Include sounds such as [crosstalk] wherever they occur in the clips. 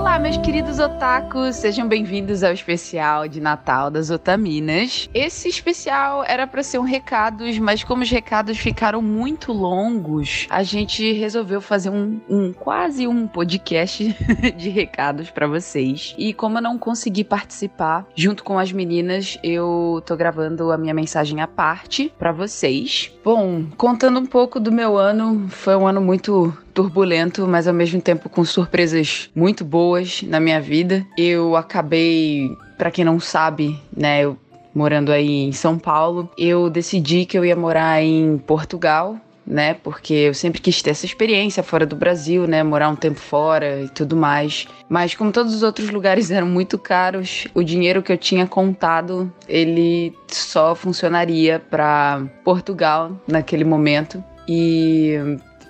Olá, meus queridos otakus, sejam bem-vindos ao especial de Natal das Otaminas. Esse especial era para ser um recados, mas como os recados ficaram muito longos, a gente resolveu fazer um, um quase um podcast [laughs] de recados para vocês. E como eu não consegui participar junto com as meninas, eu tô gravando a minha mensagem à parte para vocês. Bom, contando um pouco do meu ano, foi um ano muito turbulento, mas ao mesmo tempo com surpresas muito boas na minha vida. Eu acabei, para quem não sabe, né, eu morando aí em São Paulo, eu decidi que eu ia morar em Portugal, né? Porque eu sempre quis ter essa experiência fora do Brasil, né? Morar um tempo fora e tudo mais. Mas como todos os outros lugares eram muito caros, o dinheiro que eu tinha contado, ele só funcionaria para Portugal naquele momento. E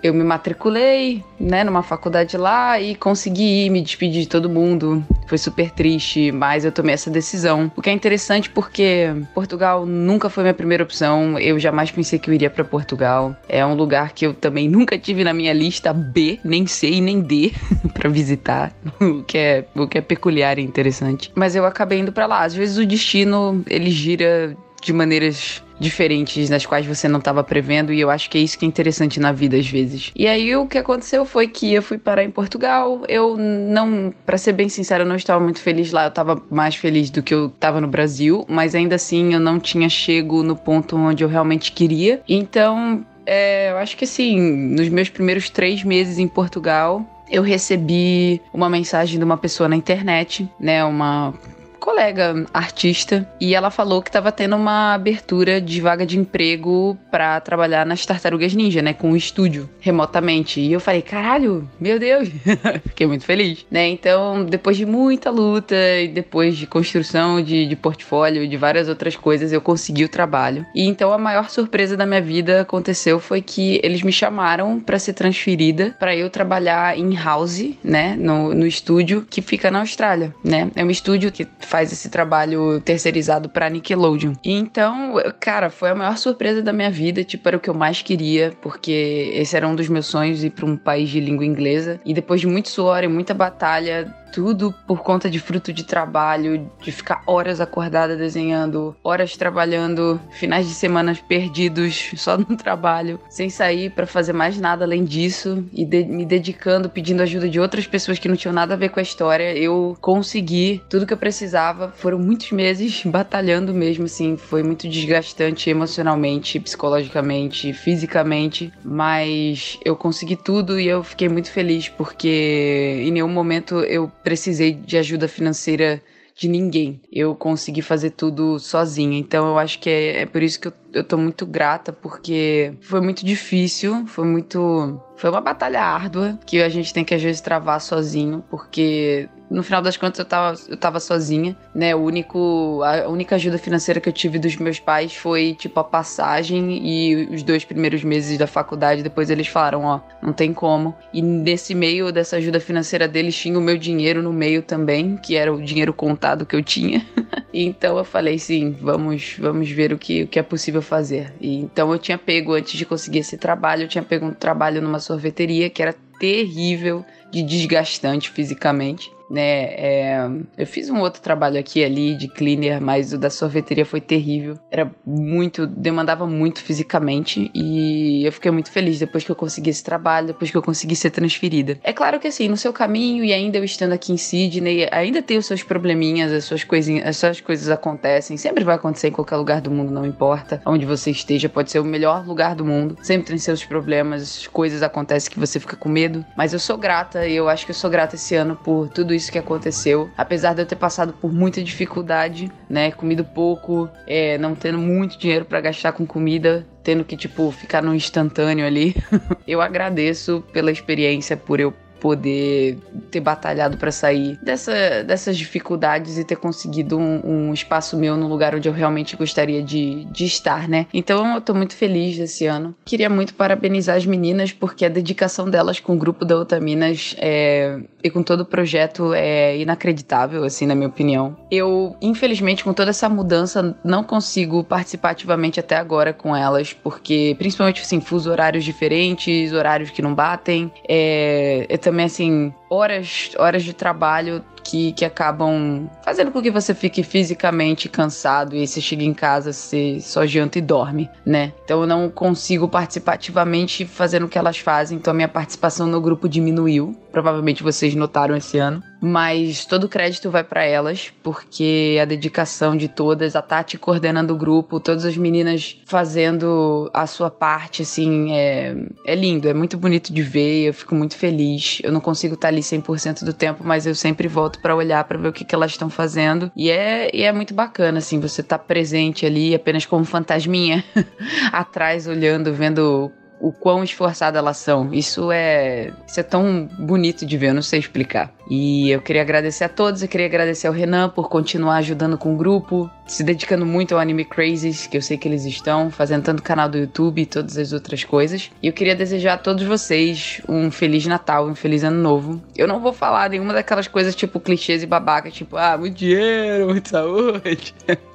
eu me matriculei, né, numa faculdade lá e consegui ir, me despedir de todo mundo. Foi super triste, mas eu tomei essa decisão. O que é interessante porque Portugal nunca foi minha primeira opção. Eu jamais pensei que eu iria para Portugal. É um lugar que eu também nunca tive na minha lista B, nem C e nem D [laughs] para visitar, o que é o que é peculiar e interessante. Mas eu acabei indo para lá. Às vezes o destino ele gira de maneiras diferentes nas quais você não estava prevendo e eu acho que é isso que é interessante na vida às vezes. E aí o que aconteceu foi que eu fui parar em Portugal. Eu não, para ser bem sincera, eu não estava muito feliz lá. Eu estava mais feliz do que eu estava no Brasil, mas ainda assim eu não tinha chego no ponto onde eu realmente queria. Então, é, eu acho que assim, nos meus primeiros três meses em Portugal, eu recebi uma mensagem de uma pessoa na internet, né? Uma colega artista e ela falou que estava tendo uma abertura de vaga de emprego para trabalhar nas Tartarugas Ninja, né, com o um estúdio remotamente. E eu falei, caralho, meu Deus, [laughs] fiquei muito feliz, né? Então, depois de muita luta e depois de construção de, de portfólio de várias outras coisas, eu consegui o trabalho. E então a maior surpresa da minha vida aconteceu foi que eles me chamaram para ser transferida para eu trabalhar em house, né, no, no estúdio que fica na Austrália, né? É um estúdio que faz esse trabalho terceirizado pra Nickelodeon. Então, cara, foi a maior surpresa da minha vida, tipo, era o que eu mais queria, porque esse era um dos meus sonhos ir para um país de língua inglesa. E depois de muito suor e muita batalha, tudo por conta de fruto de trabalho, de ficar horas acordada desenhando, horas trabalhando, finais de semana perdidos [laughs] só no trabalho, sem sair para fazer mais nada além disso e de me dedicando, pedindo ajuda de outras pessoas que não tinham nada a ver com a história, eu consegui tudo que eu precisava. Foram muitos meses [laughs] batalhando mesmo, assim, foi muito desgastante emocionalmente, psicologicamente, fisicamente, mas eu consegui tudo e eu fiquei muito feliz porque em nenhum momento eu precisei de ajuda financeira de ninguém. Eu consegui fazer tudo sozinha. Então eu acho que é, é por isso que eu, eu tô muito grata, porque foi muito difícil, foi muito. Foi uma batalha árdua que a gente tem que às vezes travar sozinho, porque no final das contas eu tava, eu tava sozinha, né? O único, a única ajuda financeira que eu tive dos meus pais foi, tipo, a passagem e os dois primeiros meses da faculdade. Depois eles falaram, ó, não tem como. E nesse meio dessa ajuda financeira deles tinha o meu dinheiro no meio também, que era o dinheiro contado que eu tinha. [laughs] então eu falei, sim, vamos, vamos ver o que, o que é possível fazer. E então eu tinha pego, antes de conseguir esse trabalho, eu tinha pego um trabalho numa sorveteria que era terrível, de desgastante fisicamente né? É, eu fiz um outro trabalho aqui ali de cleaner, mas o da sorveteria foi terrível. Era muito, demandava muito fisicamente e eu fiquei muito feliz depois que eu consegui esse trabalho, depois que eu consegui ser transferida. É claro que assim, no seu caminho e ainda eu estando aqui em Sydney, ainda tem os seus probleminhas, as suas coisinhas, as suas coisas acontecem, sempre vai acontecer em qualquer lugar do mundo, não importa onde você esteja, pode ser o melhor lugar do mundo, sempre tem seus problemas, coisas acontecem que você fica com medo, mas eu sou grata e eu acho que eu sou grata esse ano por tudo isso isso que aconteceu. Apesar de eu ter passado por muita dificuldade, né? Comido pouco, é, não tendo muito dinheiro para gastar com comida, tendo que, tipo, ficar no instantâneo ali. [laughs] eu agradeço pela experiência, por eu poder ter batalhado para sair dessa, dessas dificuldades e ter conseguido um, um, espaço meu no lugar onde eu realmente gostaria de, de estar, né? Então eu tô muito feliz desse ano. Queria muito parabenizar as meninas porque a dedicação delas com o grupo da Otaminas é, e com todo o projeto é inacreditável, assim, na minha opinião. Eu, infelizmente, com toda essa mudança, não consigo participar ativamente até agora com elas, porque, principalmente, assim, fuso horários diferentes, horários que não batem. É, eu também, assim, horas, horas de trabalho que, que acabam fazendo com que você fique fisicamente cansado e aí você chega em casa, você só janta e dorme, né? Então eu não consigo participar ativamente fazendo o que elas fazem, então a minha participação no grupo diminuiu. Provavelmente vocês notaram esse ano. Mas todo o crédito vai para elas, porque a dedicação de todas, a Tati coordenando o grupo, todas as meninas fazendo a sua parte, assim, é, é lindo, é muito bonito de ver, eu fico muito feliz. Eu não consigo estar ali 100% do tempo, mas eu sempre volto para olhar para ver o que, que elas estão fazendo. E é, e é muito bacana, assim, você tá presente ali apenas como fantasminha [laughs] atrás, olhando, vendo o quão esforçadas elas são. Isso é, isso é tão bonito de ver, eu não sei explicar. E eu queria agradecer a todos, eu queria agradecer ao Renan por continuar ajudando com o grupo, se dedicando muito ao Anime Crazes, que eu sei que eles estão, fazendo tanto canal do YouTube e todas as outras coisas. E eu queria desejar a todos vocês um Feliz Natal, um Feliz Ano Novo. Eu não vou falar nenhuma daquelas coisas tipo clichês e babaca, tipo, ah, muito dinheiro, muita saúde. [laughs]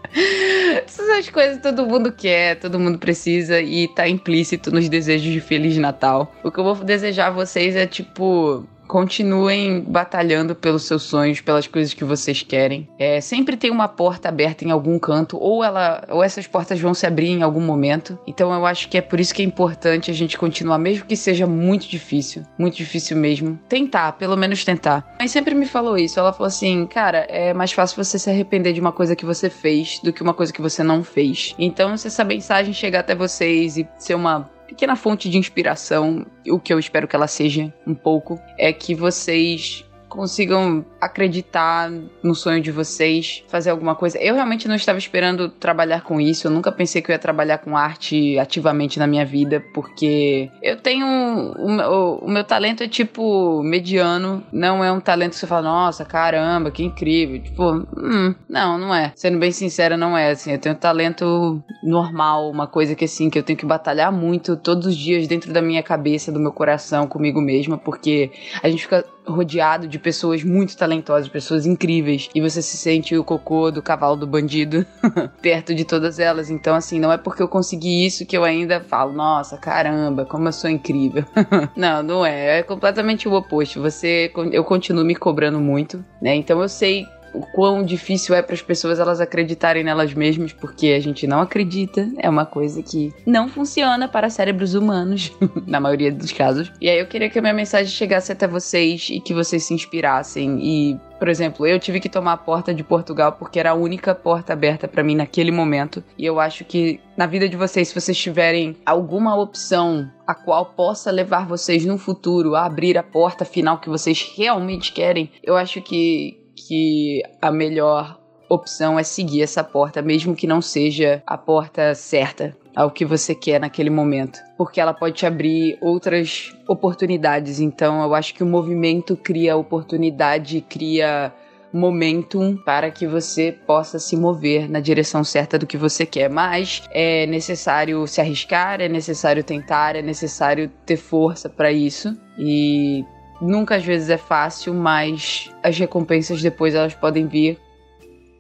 Essas coisas todo mundo quer, todo mundo precisa e tá implícito nos desejos de Feliz Natal. O que eu vou desejar a vocês é tipo Continuem batalhando pelos seus sonhos, pelas coisas que vocês querem. É, sempre tem uma porta aberta em algum canto, ou ela, ou essas portas vão se abrir em algum momento. Então eu acho que é por isso que é importante a gente continuar, mesmo que seja muito difícil, muito difícil mesmo. Tentar, pelo menos tentar. Mas sempre me falou isso. Ela falou assim, cara, é mais fácil você se arrepender de uma coisa que você fez do que uma coisa que você não fez. Então, se essa mensagem chegar até vocês e ser uma pequena fonte de inspiração, o que eu espero que ela seja um pouco, é que vocês consigam acreditar no sonho de vocês, fazer alguma coisa. Eu realmente não estava esperando trabalhar com isso, eu nunca pensei que eu ia trabalhar com arte ativamente na minha vida, porque eu tenho. O, o, meu talento é tipo mediano, não é um talento que você fala, nossa, caramba, que incrível. Tipo, hum, não, não é. Sendo bem sincera, não é. Assim, eu tenho talento normal, uma coisa que assim, que eu tenho que batalhar muito todos os dias dentro da minha cabeça, do meu coração, comigo mesma, porque a gente fica rodeado de pessoas muito talentosas, pessoas incríveis, e você se sente o cocô do cavalo do bandido [laughs] perto de todas elas. Então, assim, não é porque eu consegui isso que eu ainda falo, nossa, caramba, como eu sou incrível. [laughs] não, não é. É completamente o oposto. Você, eu continuo me cobrando muito, né? Então eu sei o quão difícil é para as pessoas elas acreditarem nelas mesmas, porque a gente não acredita, é uma coisa que não funciona para cérebros humanos, [laughs] na maioria dos casos. E aí eu queria que a minha mensagem chegasse até vocês e que vocês se inspirassem e por exemplo, eu tive que tomar a porta de Portugal porque era a única porta aberta para mim naquele momento. E eu acho que na vida de vocês, se vocês tiverem alguma opção a qual possa levar vocês no futuro a abrir a porta final que vocês realmente querem, eu acho que que a melhor opção é seguir essa porta, mesmo que não seja a porta certa ao que você quer naquele momento, porque ela pode te abrir outras oportunidades. Então, eu acho que o movimento cria oportunidade, cria momentum para que você possa se mover na direção certa do que você quer. Mas é necessário se arriscar, é necessário tentar, é necessário ter força para isso. E Nunca às vezes é fácil, mas as recompensas depois elas podem vir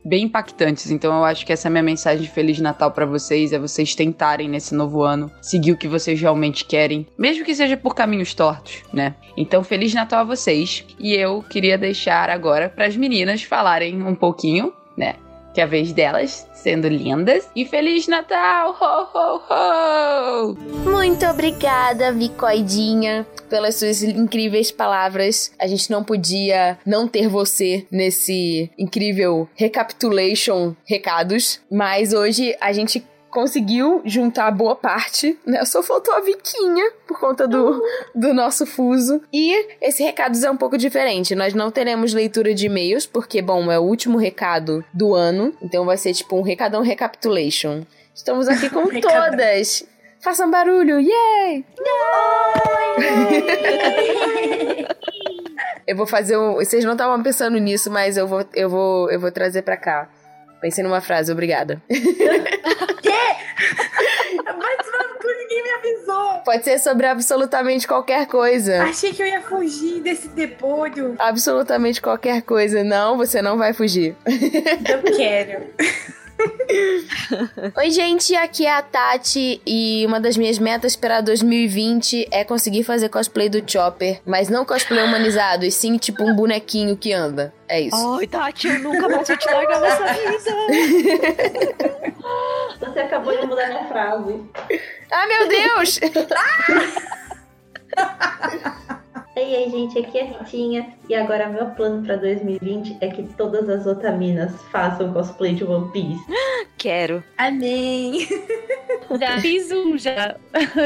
bem impactantes. Então eu acho que essa é a minha mensagem de Feliz Natal para vocês, é vocês tentarem nesse novo ano seguir o que vocês realmente querem, mesmo que seja por caminhos tortos, né? Então Feliz Natal a vocês. E eu queria deixar agora para as meninas falarem um pouquinho, né? Que é a vez delas sendo lindas. E Feliz Natal! Ho, ho, ho! Muito obrigada, Vicoidinha pelas suas incríveis palavras. A gente não podia não ter você nesse incrível recapitulation recados, mas hoje a gente conseguiu juntar boa parte, né? Só faltou a Viquinha por conta do, do nosso fuso. E esse recado é um pouco diferente. Nós não teremos leitura de e-mails, porque, bom, é o último recado do ano. Então vai ser tipo um recadão recapitulation. Estamos aqui com [laughs] todas. Façam barulho, yay! eu vou fazer um. Vocês não estavam pensando nisso, mas eu vou, eu vou, eu vou trazer pra cá. Pensei numa frase, obrigada. [laughs] Quê? Mas ninguém me avisou. Pode ser sobre absolutamente qualquer coisa. Achei que eu ia fugir desse depódio. Absolutamente qualquer coisa. Não, você não vai fugir. Eu quero. [laughs] [laughs] Oi, gente, aqui é a Tati e uma das minhas metas para 2020 é conseguir fazer cosplay do Chopper, mas não cosplay humanizado, e sim tipo um bonequinho que anda. É isso. Ai, Tati, eu nunca mais vou te largar nessa vida. [laughs] Você acabou de mudar minha frase. Ah, meu Deus! [laughs] Ei, ei, gente, aqui é a Ritinha. E agora meu plano pra 2020 é que todas as otaminas façam cosplay de One Piece. [gasps] Quero. Amém. Já fiz um já.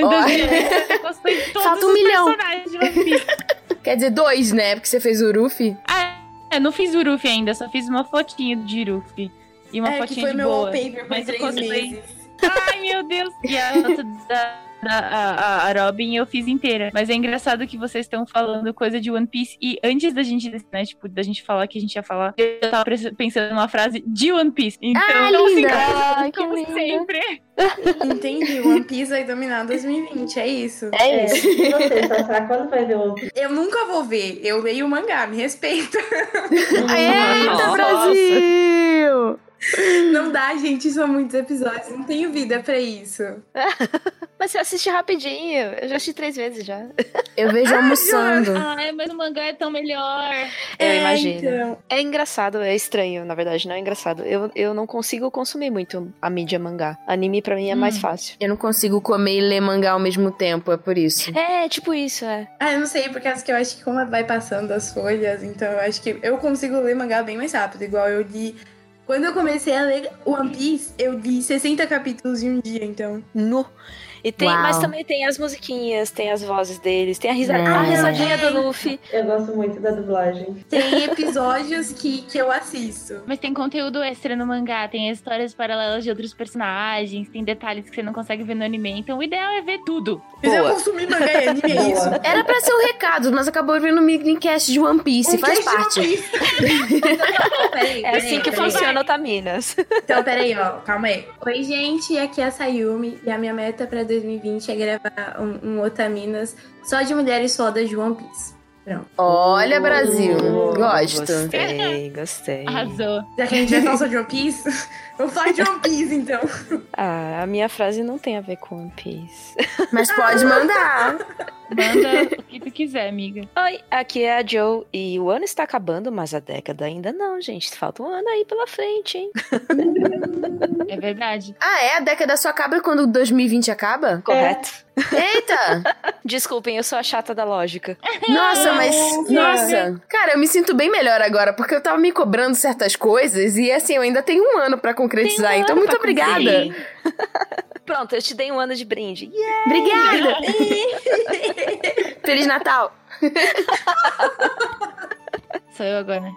Ó. Gostei de todos Falta um os milhão. personagens de One Piece. [laughs] Quer dizer, dois, né? Porque você fez o Ruffy. Ah, é, não fiz o Ruffy ainda, só fiz uma fotinha de Ruffy. E uma é, que fotinha foi de meu boa. wallpaper por Mas três cosplay- meses. Ai, meu Deus. E a outra da a, a- a Robin eu fiz inteira. Mas é engraçado que vocês estão falando coisa de One Piece. E antes da gente, né, tipo, da gente falar que a gente ia falar, eu tava pensando numa frase de One Piece. Então, Ah, linda. Ai, que como linda. sempre. Entendi. One Piece vai dominar 2020, é isso. É isso. E você, Sassá, quando vai ver One Piece? Eu nunca vou ver. Eu leio o mangá, me respeita. Eita, Nossa. Brasil! Não dá, gente, são muitos episódios. Não tenho vida pra isso. [laughs] Mas você assiste rapidinho. Eu já assisti três vezes já. Eu vejo almoçando. Ai, mas o mangá é tão melhor. Eu É, imagino. então. É engraçado, é estranho, na verdade, não é engraçado. Eu, eu não consigo consumir muito a mídia mangá. Anime pra mim é mais Hum. fácil. Eu não consigo comer e ler mangá ao mesmo tempo, é por isso. É, tipo isso, é. Ah, eu não sei, por causa que eu acho que como vai passando as folhas, então eu acho que eu consigo ler mangá bem mais rápido. Igual eu li. Quando eu comecei a ler One Piece, eu li 60 capítulos em um dia, então. Nu. E tem, Uau. mas também tem as musiquinhas, tem as vozes deles, tem a, risa, É. a risadinha do Luffy. Eu gosto muito da dublagem. Tem episódios que, que eu assisto. Mas tem conteúdo extra no mangá, tem histórias paralelas de outros personagens, tem detalhes que você não consegue ver no anime. Então o ideal é ver tudo. Mas eu Boa. consumi mangá e anime, é isso. Era pra ser um recado, mas acabou virando um minicast de One Piece, Um faz parte. One Piece. [laughs] Peraí, É assim peraí, que peraí. funciona o Taminas. Então, peraí, ó, calma aí. Oi, gente, aqui é a Sayumi e a minha meta pra 2020 é gravar um, um Otaminas só de mulheres fodas de One Piece. Pronto. Olha, Brasil, Oh, gosto. Gostei, gostei. Arrasou. Já que a gente vai falar só de One Piece, [laughs] vamos falar de One Piece, então. Ah, a minha frase não tem a ver com One Piece. [laughs] Mas pode mandar. Manda o que tu quiser, amiga. Oi, aqui é a Joe e o ano está acabando, mas a década ainda não, gente. Falta um ano aí pela frente, hein? É verdade. Ah, é? A década só acaba quando 2020 acaba? Correto. Eita! Desculpem, eu sou a chata da lógica. Nossa, mas. Nossa. Nossa! Cara, eu me sinto bem melhor agora, porque eu tava me cobrando certas coisas e assim, eu ainda tenho um ano pra concretizar. Um então, muito obrigada. [laughs] Pronto, eu te dei um ano de brinde. Yeah! Obrigada! [laughs] Feliz Natal! [laughs] Sou eu agora.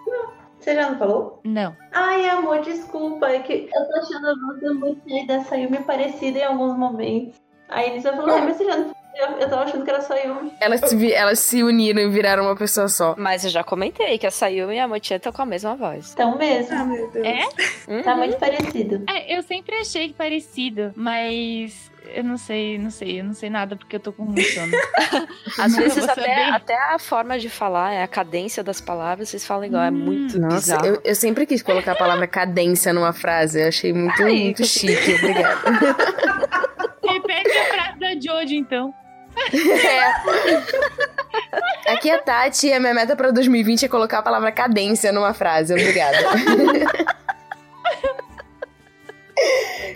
Você já não falou? Não. Ai, amor, desculpa. É que eu tô achando a voz muito da Sayumi parecida em alguns momentos. Aí eles falou, ai, mas você já não falou? Eu, eu tava achando que era Sayumi. Elas se, elas se uniram e viraram uma pessoa só. Mas eu já comentei que a Sayumi e a Motia estão com a mesma voz. Então mesmo. Ah, meu Deus. É? Tá muito parecido. É, eu sempre achei parecido, mas eu não sei, não sei, eu não sei nada porque eu tô com muito sono. [laughs] Às vezes vou até, até a forma de falar, é a cadência das palavras, vocês falam igual, é muito Nossa, bizarro. eu, eu sempre quis colocar a palavra cadência numa frase. Eu achei muito, Ai, muito chique. Obrigada. Repete a frase da Jojo, então. É. Aqui é a Tati e a minha meta pra 2020 é colocar a palavra cadência numa frase. Obrigada.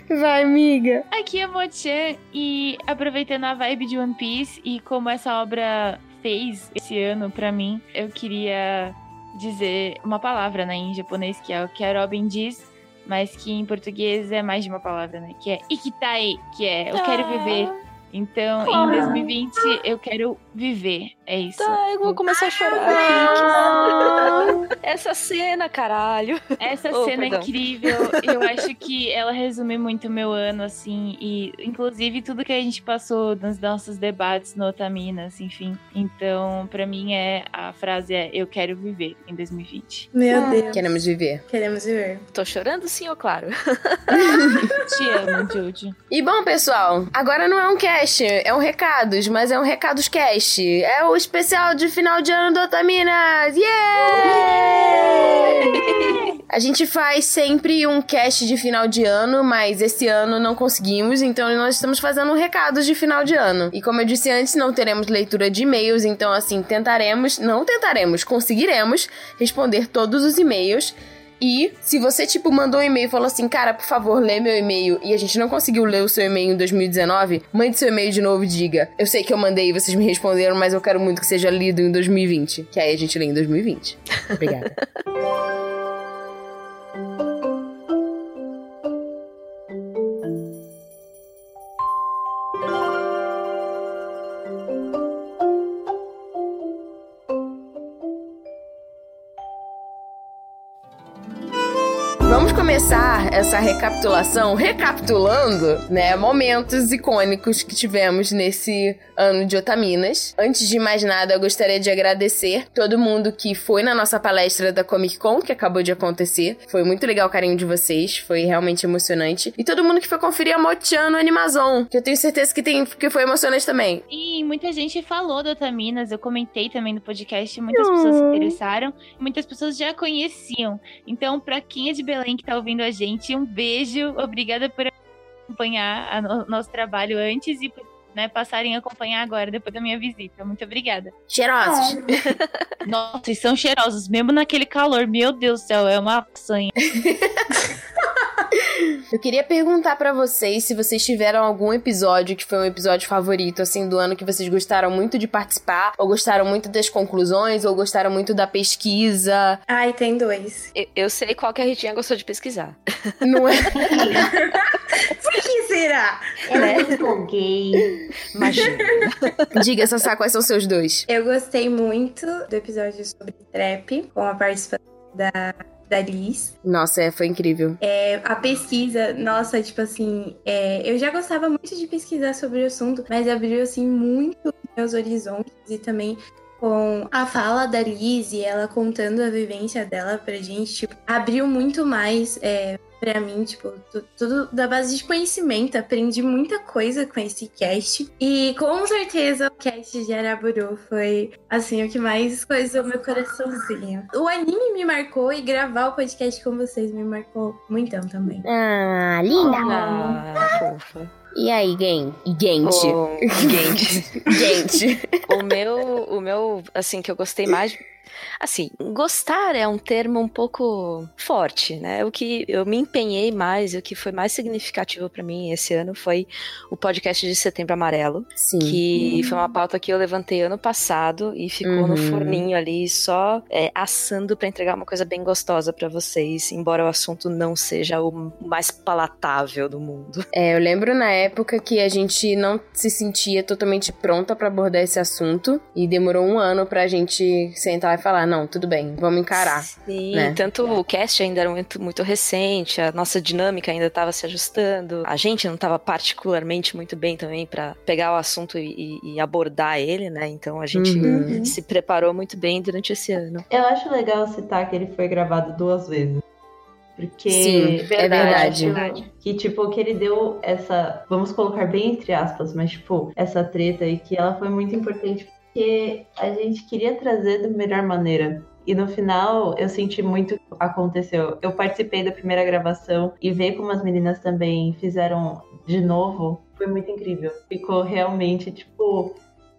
Vai, amiga. Aqui é Mochan e aproveitando a vibe de One Piece e como essa obra fez esse ano pra mim, eu queria dizer uma palavra né, em japonês, que é o que a Robin diz, mas que em português é mais de uma palavra, né? Que é ikitai, que é eu quero viver. Então, em 2020, eu quero viver. É isso. Tá, eu vou começar a chorar aqui. [laughs] Essa cena, caralho. Essa Oh, cena é perdão. incrível, eu [laughs] acho que ela resume muito o meu ano, assim, e inclusive tudo que a gente passou nos nossos debates no Otaminas, enfim. Então, pra mim, é a frase é eu quero viver em 2020. Meu Deus. Queremos viver. Queremos ver. Tô chorando sim, ou claro. [laughs] Te amo, Jojo. E bom, pessoal, agora não é um cast, é um recados, mas é um recados cast. É o especial de final de ano do Otaminas! Yeah! A gente faz sempre um cast de final de ano, mas esse ano não conseguimos, então nós estamos fazendo recados de final de ano. E como eu disse antes, não teremos leitura de e-mails, então assim, tentaremos, não tentaremos, conseguiremos responder todos os e-mails. E se você, tipo, mandou um e-mail e falou assim, cara, por favor, lê meu e-mail, e a gente não conseguiu ler o seu e-mail em 2019, mande seu e-mail de novo e diga. Eu sei que eu mandei e vocês me responderam, mas eu quero muito que seja lido em 2020. Que aí a gente lê em 2020. Obrigada. [laughs] essa recapitulação recapitulando, né, momentos icônicos que tivemos nesse ano de Otaminas. Antes de mais nada, eu gostaria de agradecer todo mundo que foi na nossa palestra da Comic Con, que acabou de acontecer. Foi muito legal o carinho de vocês, foi realmente emocionante. E todo mundo que foi conferir a Motian no Animazon, que eu tenho certeza que, tem, que foi emocionante também. E muita gente falou do Otaminas, eu comentei também no podcast, muitas pessoas se interessaram, muitas pessoas já conheciam. Então, pra quem é de Belém que tá ouvindo a gente, um beijo, obrigada por acompanhar o nosso trabalho antes e por né, passarem a acompanhar agora, depois da minha visita. Muito obrigada. Cheirosos. [laughs] Nossa, e são cheirosos, mesmo naquele calor. Meu Deus do céu, é uma sanha. [laughs] Eu queria perguntar pra vocês se vocês tiveram algum episódio que foi um episódio favorito, assim, do ano que vocês gostaram muito de participar, ou gostaram muito das conclusões, ou gostaram muito da pesquisa. Ai, tem dois. Eu, eu sei qual que a Ritinha gostou de pesquisar. Não é? [laughs] Por que será? Eu me empolguei. Imagina. Diga, Sassá, quais são os seus dois? Eu gostei muito do episódio sobre trap, com a participação da, da Liz. Nossa, é, foi incrível. É, a pesquisa, nossa, tipo assim, é, eu já gostava muito de pesquisar sobre o assunto, mas abriu, assim, muito meus horizontes e também com a fala da Liz e ela contando a vivência dela pra gente, tipo, abriu muito mais é, pra mim, tipo, tu- tudo da base de conhecimento. Aprendi muita coisa com esse cast. E com certeza o cast de Araburu foi, assim, o que mais coisou meu coraçãozinho. O anime me marcou e gravar o podcast com vocês me marcou muitão também. Ah, linda! Ah, fofa. E aí, Gen? Gente. Gente, [laughs] Gente. o meu, o meu, assim, que eu gostei mais. Assim, gostar é um termo um pouco forte, né? O que eu me empenhei mais, e o que foi mais significativo pra mim esse ano foi o podcast de Setembro Amarelo, Sim. que foi uma pauta que eu levantei ano passado e ficou no Uhum. forninho ali só é, assando pra entregar uma coisa bem gostosa pra vocês, embora o assunto não seja o mais palatável do mundo. É, eu lembro na época que a gente não se sentia totalmente pronta pra abordar esse assunto e demorou um ano pra gente sentar e falar, não, tudo bem, vamos encarar. Sim, né? tanto o cast ainda era muito, muito recente, a nossa dinâmica ainda estava se ajustando, a gente não estava particularmente muito bem também para pegar o assunto e, e- abordar ele, né? Então a gente Uhum. se preparou muito bem durante esse ano. Eu acho legal citar que ele foi gravado duas vezes. Porque Sim, é verdade. acho Que, tipo, que ele deu essa. Vamos colocar bem entre aspas, mas, tipo, essa treta e que ela foi muito importante porque a gente queria trazer da melhor maneira. E no final, eu senti muito o que aconteceu. Eu participei da primeira gravação e ver como as meninas também fizeram de novo foi muito incrível. Ficou realmente, tipo,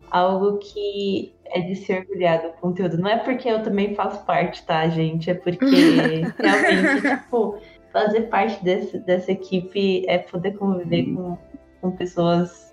algo que é de se orgulhar do conteúdo. Não é porque eu também faço parte, tá, gente? É porque [laughs] realmente, tipo, fazer parte desse, dessa equipe é poder conviver com, com pessoas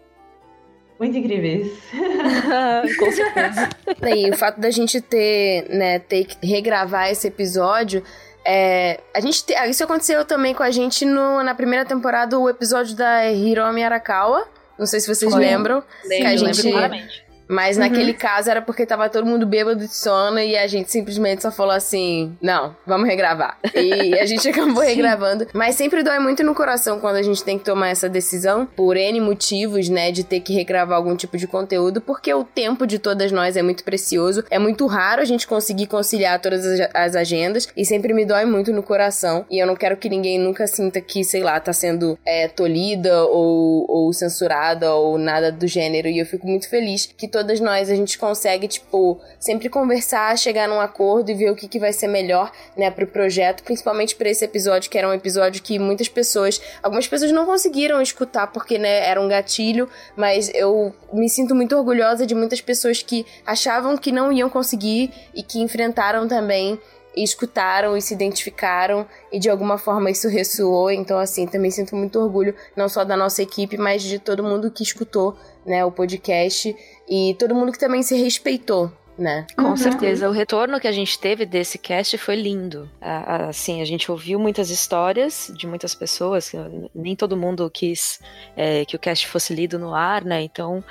muito incríveis. [laughs] Com certeza. E o fato da gente ter, né, ter que regravar esse episódio. É, a gente te- isso aconteceu também com a gente no- na primeira temporada, o episódio da Hiromi Arakawa. Não sei se vocês Foi. lembram. Lembro, a gente- lembro claramente. Mas naquele caso era porque tava todo mundo bêbado de sono e a gente simplesmente só falou assim: não, vamos regravar. [laughs] E a gente acabou regravando. Mas sempre dói muito no coração quando a gente tem que tomar essa decisão, por N motivos, né, de ter que regravar algum tipo de conteúdo, porque o tempo de todas nós é muito precioso. É muito raro a gente conseguir conciliar todas as, as agendas e sempre me dói muito no coração. E eu não quero que ninguém nunca sinta que, sei lá, tá sendo é, tolhida ou, ou censurada ou nada do gênero. E eu fico muito feliz que todas nós a gente consegue, tipo, sempre conversar, chegar num acordo e ver o que, que vai ser melhor, né, pro projeto, principalmente para esse episódio, que era um episódio que muitas pessoas, algumas pessoas não conseguiram escutar porque, né, era um gatilho, mas eu me sinto muito orgulhosa de muitas pessoas que achavam que não iam conseguir e que enfrentaram também e escutaram e se identificaram e de alguma forma isso ressoou. Então, assim, também sinto muito orgulho, não só da nossa equipe, mas de todo mundo que escutou, né, o podcast e todo mundo que também se respeitou. Né? Com uhum. certeza, o retorno que a gente teve desse cast foi lindo. Assim, a gente ouviu muitas histórias de muitas pessoas, nem todo mundo quis é, que o cast fosse lido no ar, né? Então,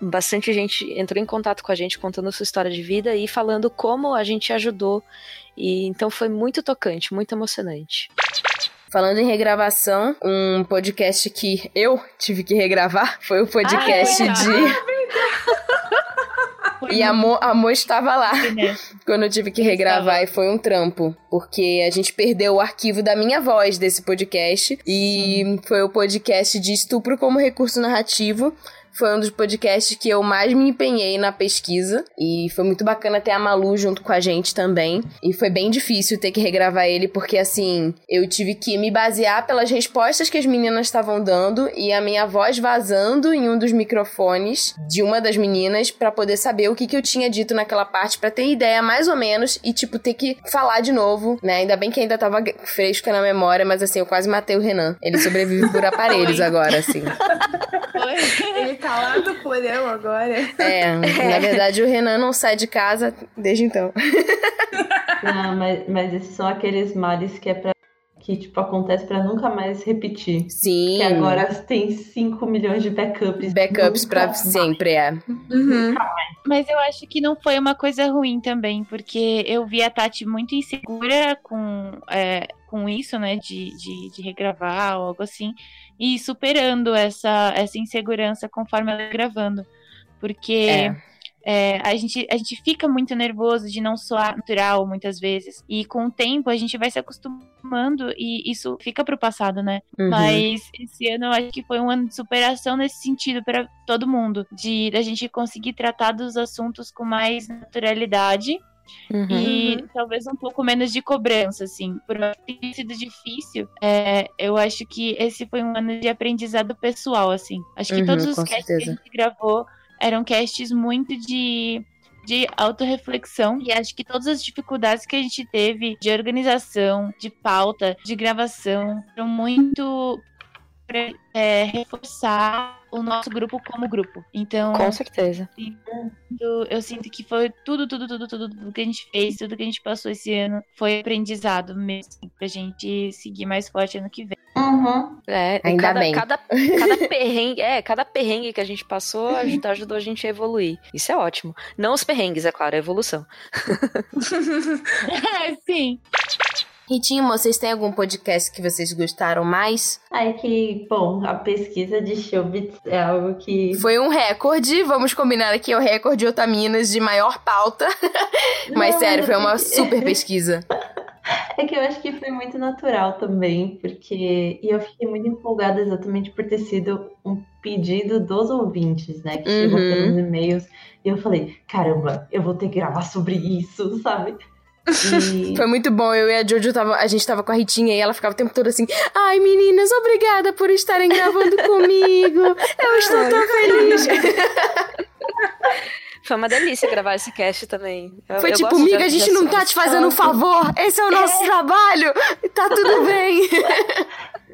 bastante gente entrou em contato com a gente contando sua história de vida e falando como a gente ajudou e então foi muito tocante, muito emocionante. Falando em regravação, um podcast que eu tive que regravar foi o podcast ah, é de. E a Mo, a Mo estava lá quando eu tive que regravar e foi um trampo. Porque a gente perdeu o arquivo da minha voz desse podcast. E Sim. foi o podcast de estupro como recurso narrativo foi um dos podcasts que eu mais me empenhei na pesquisa. E foi muito bacana ter a Malu junto com a gente também. E foi bem difícil ter que regravar ele, porque assim, eu tive que me basear pelas respostas que as meninas estavam dando e a minha voz vazando em um dos microfones de uma das meninas para poder saber o que, que eu tinha dito naquela parte, para ter ideia mais ou menos e, tipo, ter que falar de novo, né? Ainda bem que ainda tava fresca na memória, mas assim, eu quase matei o Renan. Ele sobrevive por aparelhos agora, assim. [laughs] Ele tá lá do porão agora. É, na verdade o Renan não sai de casa desde então. Não, mas, mas esses são aqueles males que é pra que tipo acontece para nunca mais repetir. Sim. Que agora tem 5 milhões de backups. Backups para sempre, é. Uhum. Mas eu acho que não foi uma coisa ruim também, porque eu vi a Tati muito insegura com, é, com isso, né, de, de, de regravar ou algo assim e superando essa, essa insegurança conforme ela gravando. Porque é. É, a, gente, a gente fica muito nervoso de não soar natural muitas vezes. E com o tempo a gente vai se acostumando e isso fica pro passado, né? Uhum. Mas esse ano eu acho que foi um ano de superação nesse sentido para todo mundo. De a gente conseguir tratar dos assuntos com mais naturalidade Uhum. E talvez um pouco menos de cobrança, assim. Por ter sido difícil, é, eu acho que esse foi um ano de aprendizado pessoal, assim. Acho que uhum, todos os casts que a gente gravou eram casts muito de de autorreflexão. E acho que todas as dificuldades que a gente teve de organização, de pauta, de gravação, foram muito é, reforçar o nosso grupo como grupo. Então. Com certeza. Eu, eu, sinto que foi tudo, tudo, tudo, tudo, tudo que a gente fez, tudo que a gente passou esse ano foi aprendizado mesmo. Pra gente seguir mais forte ano que vem. Uhum. É, Ainda cada, bem. Cada, cada [laughs] perrengue, é, cada perrengue que a gente passou [laughs] ajudou, ajudou a gente a evoluir. Isso é ótimo. Não os perrengues, é claro, a evolução. é, [laughs] sim. Ritinho, vocês têm algum podcast que vocês gostaram mais? É que, bom, a pesquisa de Chubits é algo que. Foi um recorde, vamos combinar aqui, é o recorde Otaminas de maior pauta. [laughs] mas Não, sério, foi uma super [laughs] pesquisa. É que eu acho que foi muito natural também, porque. E eu fiquei muito empolgada exatamente por ter sido um pedido dos ouvintes, né? Que uhum. chegou pelos e-mails. E eu falei, caramba, eu vou ter que gravar sobre isso, [laughs] sabe? E... Foi muito bom. Eu e a Jojo tava, a gente tava com a Ritinha e ela ficava o tempo todo assim: Ai, meninas, obrigada por estarem gravando comigo. Eu estou tão feliz. [laughs] Foi uma delícia gravar esse cast também. Eu, Foi eu tipo, amiga, a gente não tá te fazendo um favor. Esse é o nosso é. trabalho. Tá tudo [laughs] bem.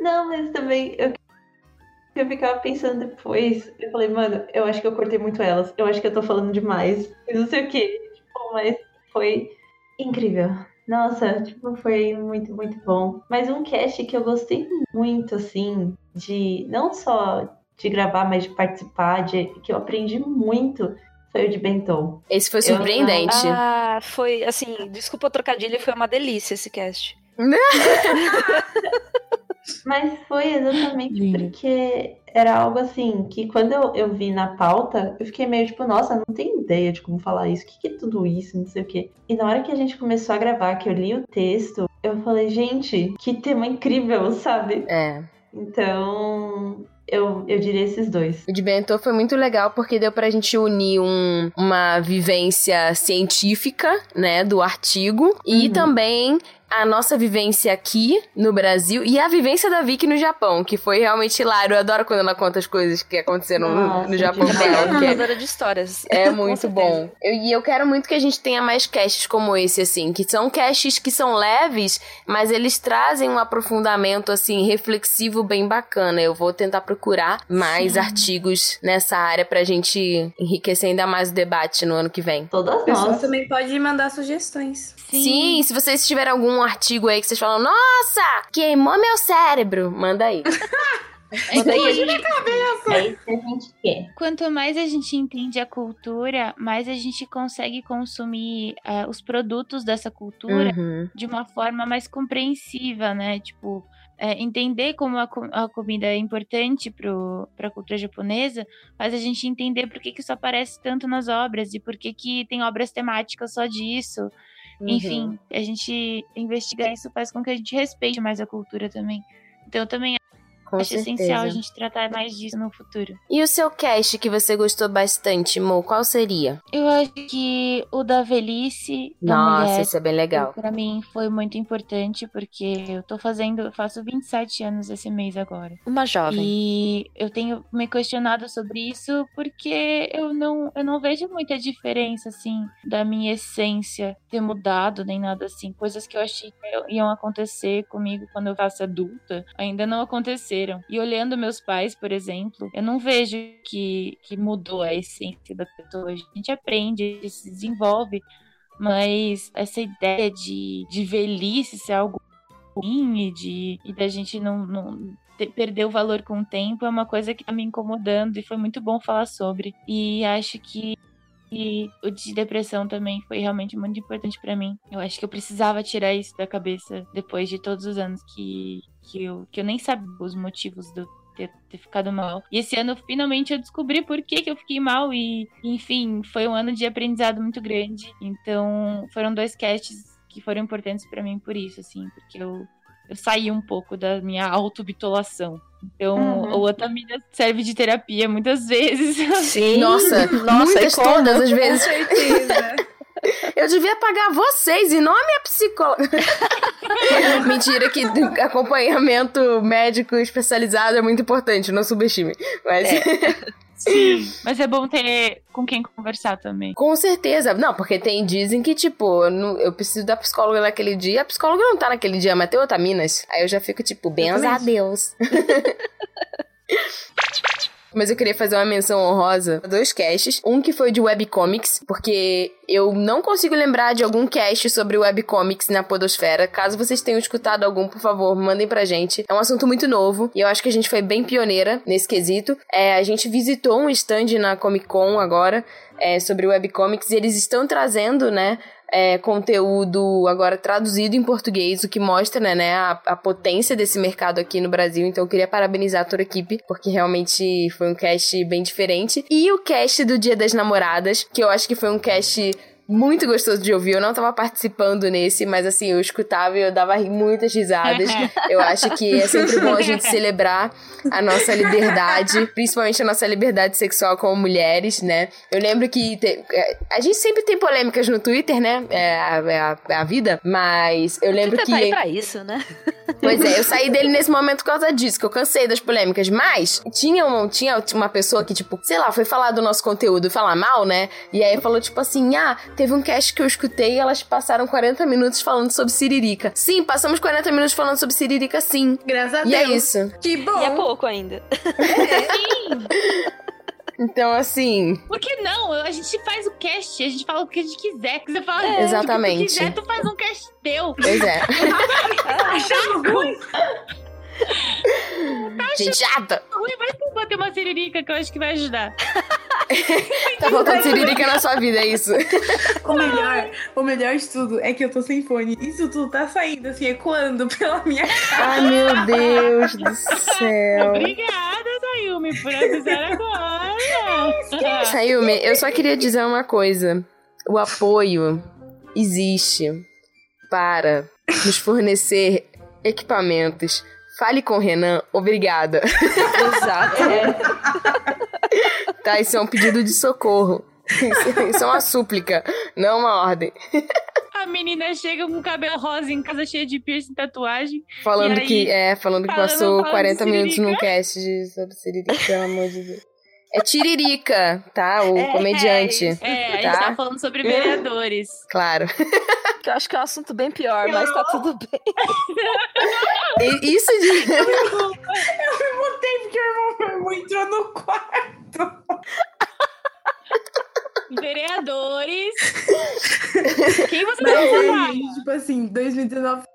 Não, mas também eu eu ficava pensando depois, eu falei, mano, eu acho que eu cortei muito elas, eu acho que eu tô falando demais, não sei o que, tipo, mas foi incrível. Nossa, tipo, foi muito, muito bom. Mas um cast que eu gostei muito, assim, de não só de gravar, mas de participar, de, que eu aprendi muito, foi o de Bentô. Esse foi surpreendente. Eu, ah, foi, assim, desculpa o trocadilho, foi uma delícia esse cast. [laughs] Mas foi exatamente porque era algo assim, que quando eu, eu vi na pauta, eu fiquei meio tipo, nossa, não tenho ideia de como falar isso, o que, que é tudo isso, não sei o quê. E na hora que a gente começou a gravar, que eu li o texto, eu falei, gente, que tema incrível, [laughs] sabe? É. Então, eu, eu diria esses dois. O de Bentô foi muito legal porque deu pra gente unir um, uma vivência científica, né, do artigo e Uhum. também a nossa vivência aqui no Brasil e a vivência da Vicky no Japão, que foi realmente hilário. Eu adoro quando ela conta as coisas que aconteceram no- Nossa, no Japão que com ela, Melhor porque contadora de histórias. é muito bom. Eu- e eu quero muito que a gente tenha mais casts como esse, assim, que são casts que são leves, mas eles trazem um aprofundamento, assim, reflexivo bem bacana. Eu vou tentar procurar mais artigos nessa área pra gente enriquecer ainda mais o debate no ano que vem. Todas nós. também pode mandar sugestões. Sim. se vocês tiverem algum artigo aí que vocês falam, nossa, queimou meu cérebro, manda aí. [laughs] É que É isso que a gente quer. quanto mais a gente entende a cultura, mais a gente consegue consumir ah, os produtos dessa cultura Uhum. de uma forma mais compreensiva, né? Tipo, é, entender como a, a comida é importante para a cultura japonesa, faz a gente entender por que, que isso aparece tanto nas obras e por que, que tem obras temáticas só disso. Uhum. Enfim, a gente investigar isso faz com que a gente respeite mais a cultura também. Então, eu também Com acho essencial a certeza. gente tratar mais disso no futuro. E o seu cast que você gostou bastante, Mo, qual seria? Eu acho que o da velhice da Nossa, mulher isso é bem legal. Pra mim foi muito importante porque eu tô fazendo, eu faço 27 anos esse mês agora. Uma jovem. E eu tenho me questionado sobre isso porque eu não, eu não vejo muita diferença, assim, da minha essência ter mudado, nem nada assim. Coisas que eu achei que iam acontecer comigo quando eu fosse adulta, ainda não aconteceram. E olhando meus pais, por exemplo, eu não vejo que, que mudou a essência da pessoa. A gente aprende, se desenvolve, mas essa ideia de, de velhice ser algo ruim e, de, e da gente não, não perder o valor com o tempo é uma coisa que tá me incomodando e foi muito bom falar sobre. E acho que e o de depressão também foi realmente muito importante pra mim. Eu acho que eu precisava tirar isso da cabeça depois de todos os anos que, que, eu, que eu nem sabia os motivos do ter, ter ficado mal. E esse ano, finalmente, eu descobri por que, que eu fiquei mal. E, enfim, foi um ano de aprendizado muito grande. Então, foram dois casts que foram importantes pra mim por isso, assim, porque eu, eu saí um pouco da minha autobitolação. Então, Uhum. o Otamina serve de terapia muitas vezes. [laughs] Sim. [laughs] Nossa, Nossa, muitas como? todas as Com vezes. certeza. [laughs] Eu devia pagar vocês e não a minha psicóloga. [laughs] Mentira que acompanhamento médico especializado é muito importante, não subestime. Mas [laughs] Sim. Mas é bom ter com quem conversar também. com certeza. Não, porque tem dizem que, tipo, eu, não- eu preciso da psicóloga naquele dia. A psicóloga não tá naquele dia, mas tem outra Minas. Aí eu já fico, tipo, benza a. Deus. [laughs] Mas eu queria fazer uma menção honrosa a dois casts. Um que foi de webcomics, porque eu não consigo lembrar de algum cast sobre webcomics na Podosfera. Caso vocês tenham escutado algum, por favor, mandem pra gente. É um assunto muito novo e eu acho que a gente foi bem pioneira nesse quesito. É, a gente visitou um stand na Comic Con agora é, sobre webcomics e eles estão trazendo, né? É, conteúdo agora traduzido em português, o que mostra, né, né, a, a potência desse mercado aqui no Brasil. Então eu queria parabenizar toda a equipe, porque realmente foi um cast bem diferente. E o cast do Dia das Namoradas, que eu acho que foi um cast muito gostoso de ouvir. Eu não tava participando nesse, mas assim, eu escutava e eu dava muitas risadas. [laughs] Eu acho que é sempre bom a gente celebrar a nossa liberdade, principalmente a nossa liberdade sexual como mulheres, né? Eu lembro que te- é, a gente sempre tem polêmicas no Twitter, né? É a, é a- é a vida, mas eu lembro Você tá aí que. pra isso, né? [laughs] Pois é, eu saí dele nesse momento por causa disso, que eu cansei das polêmicas. Mas tinha uma, tinha uma pessoa que, tipo, sei lá, foi falar do nosso conteúdo, falar mal, né? E aí falou, tipo assim, ah, teve um cast que eu escutei e elas passaram 40 minutos falando sobre Siririca. Sim, passamos 40 minutos falando sobre Siririca, sim. Graças a E é Deus. isso. Que bom. E é pouco ainda. [laughs] Sim! Então, assim, Por que não? A gente faz o cast, a gente fala o que a gente quiser. Se você fala É, o que exatamente. tu quiser, tu faz um cast teu. pois é. [laughs] Achando [laughs] ruim. Gente chata! Vai tu bater uma siririca que eu acho que vai ajudar. [laughs] Tá faltando Siririca na sua vida, é isso. O melhor, o melhor de tudo é que eu tô sem fone. Isso tudo tá saindo assim, ecoando pela minha Ai, meu Deus do céu. Obrigada, Sayumi, por avisar agora. [laughs] Sayumi, eu só queria dizer uma coisa. O apoio existe para nos fornecer equipamentos Fale com o Renan, obrigada. Exato. É, [laughs] Tá, isso é um pedido de socorro. Isso, é uma súplica, não uma ordem. A menina chega com o cabelo rosa em casa cheia de piercing e tatuagem. Falando E aí, que é, falando que passou falando de 40 minutos num cast de sobre Siririca, pelo amor de Deus. É Tiririca, tá? O comediante. É, a gente Tá. tá falando sobre vereadores. Claro. Que eu acho que é um assunto bem pior, mas tá tudo bem. [laughs] E Isso de. Botei porque o meu irmão entrou no quarto. Vereadores. [laughs] Quem você vai falar? tipo assim, 2019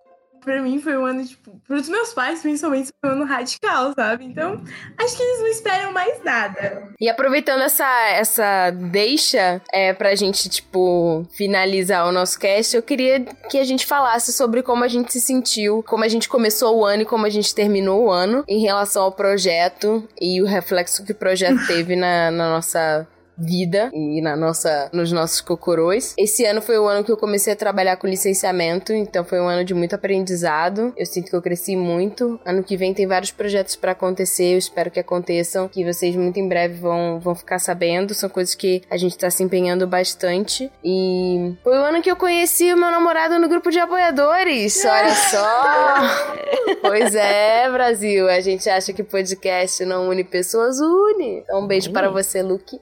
pra mim foi um ano, tipo, pros meus pais, principalmente, foi um ano radical, sabe? Então, acho que eles não esperam mais nada. E aproveitando essa, essa deixa é, pra gente, tipo, finalizar o nosso cast, eu queria que a gente falasse sobre como a gente se sentiu, como a gente começou o ano e como a gente terminou o ano em relação ao projeto e o reflexo que o projeto [laughs] teve na, na nossa vida e na nossa nos nossos cocorôs. Esse ano foi o ano que eu comecei a trabalhar com licenciamento, então foi um ano de muito aprendizado. Eu sinto que eu cresci muito. Ano que vem tem vários projetos pra acontecer, eu espero que aconteçam, que vocês muito em breve vão, vão ficar sabendo. São coisas que a gente tá se empenhando bastante. E foi o ano que eu conheci o meu namorado no grupo de apoiadores. Olha só! Pois é, Brasil. A gente acha que podcast não une pessoas, une. Então, um beijo para você, Luke.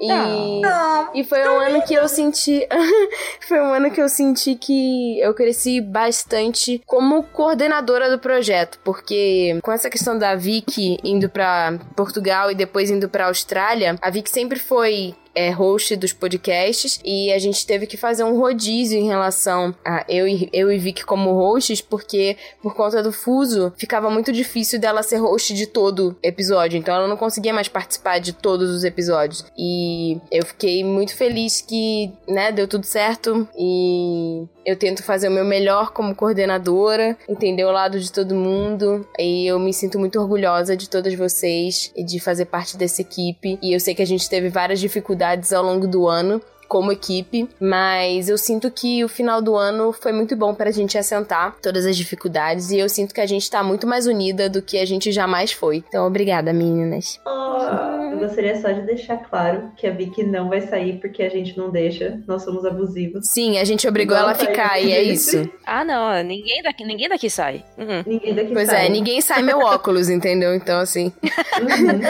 E, e foi um ano que eu senti. [laughs] foi um ano que eu senti que eu cresci bastante como coordenadora do projeto, porque com essa questão da Vicky indo pra Portugal e depois indo pra Austrália, a Vicky sempre foi é, host dos podcasts e a gente teve que fazer um rodízio em relação a eu e, eu e Vicky como hosts, porque por conta do fuso ficava muito difícil dela ser host de todo episódio, então ela não conseguia mais participar de todos os episódios. E eu fiquei muito feliz que, né, deu tudo certo e eu tento fazer o meu melhor como coordenadora, entender o lado de todo mundo e eu me sinto muito orgulhosa de todas vocês e de fazer parte dessa equipe. E eu sei que a gente teve várias dificuldades ao longo do ano como equipe, mas eu sinto que o final do ano foi muito bom pra gente assentar todas as dificuldades e eu sinto que a gente tá muito mais unida do que a gente jamais foi. Então, obrigada, meninas. Oh, eu gostaria só de deixar claro que a Vicky não vai sair porque a gente não deixa. Nós somos abusivos. Sim, a gente obrigou Igual ela a a ficar e é isso. [laughs] Ah, não, ninguém daqui, ninguém daqui sai. Uhum. Ninguém daqui Pois sai. é, ninguém sai meu óculos, entendeu? Então, assim. Uhum.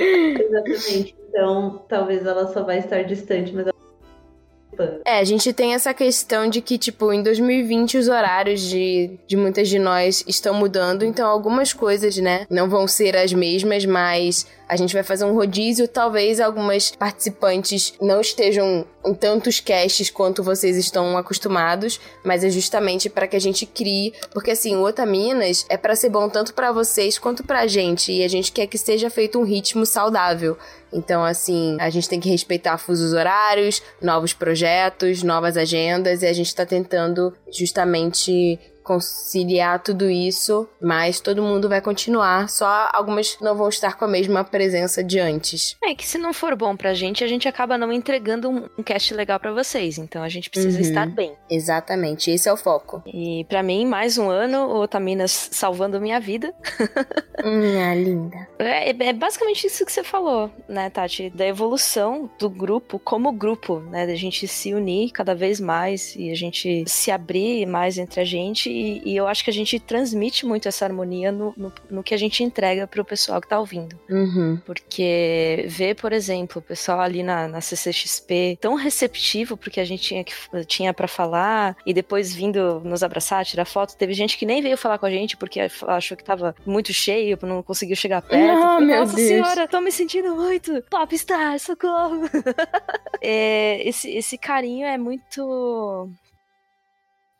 [laughs] Exatamente. Então, talvez ela só vai estar distante, mas ela É, a gente tem essa questão de que, tipo, em 2020 os horários de, de muitas de nós estão mudando, então algumas coisas, né, não vão ser as mesmas, mas a gente vai fazer um rodízio, talvez algumas participantes não estejam em tantos casts quanto vocês estão acostumados, mas é justamente para que a gente crie, porque assim, o Otaminas é para ser bom tanto para vocês quanto pra gente, e a gente quer que seja feito um ritmo saudável. Então, assim, a gente tem que respeitar fusos horários, novos projetos, novas agendas, e a gente tá tentando justamente conciliar tudo isso, mas todo mundo vai continuar, só algumas não vão estar com a mesma presença de antes. É que se não for bom pra gente, a gente acaba não entregando um, um cast legal pra vocês. Então a gente precisa Uhum. estar bem. Exatamente, esse é o foco. E pra mim, mais um ano, o Otaminas salvando minha vida. [laughs] Minha linda. É, é basicamente isso que você falou, né, Tati? Da evolução do grupo como grupo, né? Da gente se unir cada vez mais e a gente se abrir mais entre a gente. E, e eu acho que a gente transmite muito essa harmonia no, no, no que a gente entrega pro pessoal que tá ouvindo. Uhum. Porque ver, por exemplo, o pessoal ali na, na CCXP tão receptivo porque a gente tinha, que, tinha para falar e depois vindo nos abraçar, tirar foto. Teve gente que nem veio falar com a gente porque achou que tava muito cheio, não conseguiu chegar perto. Falei, Nossa Deus. senhora, tô me sentindo muito popstar, socorro. [laughs] É, esse, esse carinho é muito.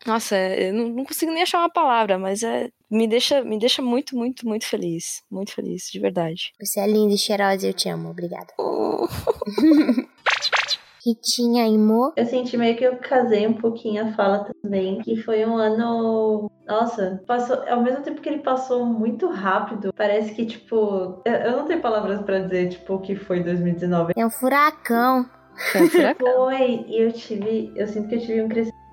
Nossa, eu não, consigo nem achar uma palavra, mas é, me, deixa, me deixa muito, muito, muito feliz. Muito feliz, de verdade. Você é linda e cheirosa, eu te amo, obrigada. Ritinha [laughs] e Mo. Eu senti meio que eu casei um pouquinho a fala também, que foi um ano. Nossa, passou. Ao mesmo tempo que ele passou muito rápido, parece que, tipo. Eu eu não tenho palavras pra dizer, tipo, o que foi 2019. É um furacão. Foi um furacão. [laughs] Foi, e eu tive. Eu sinto que eu tive um crescimento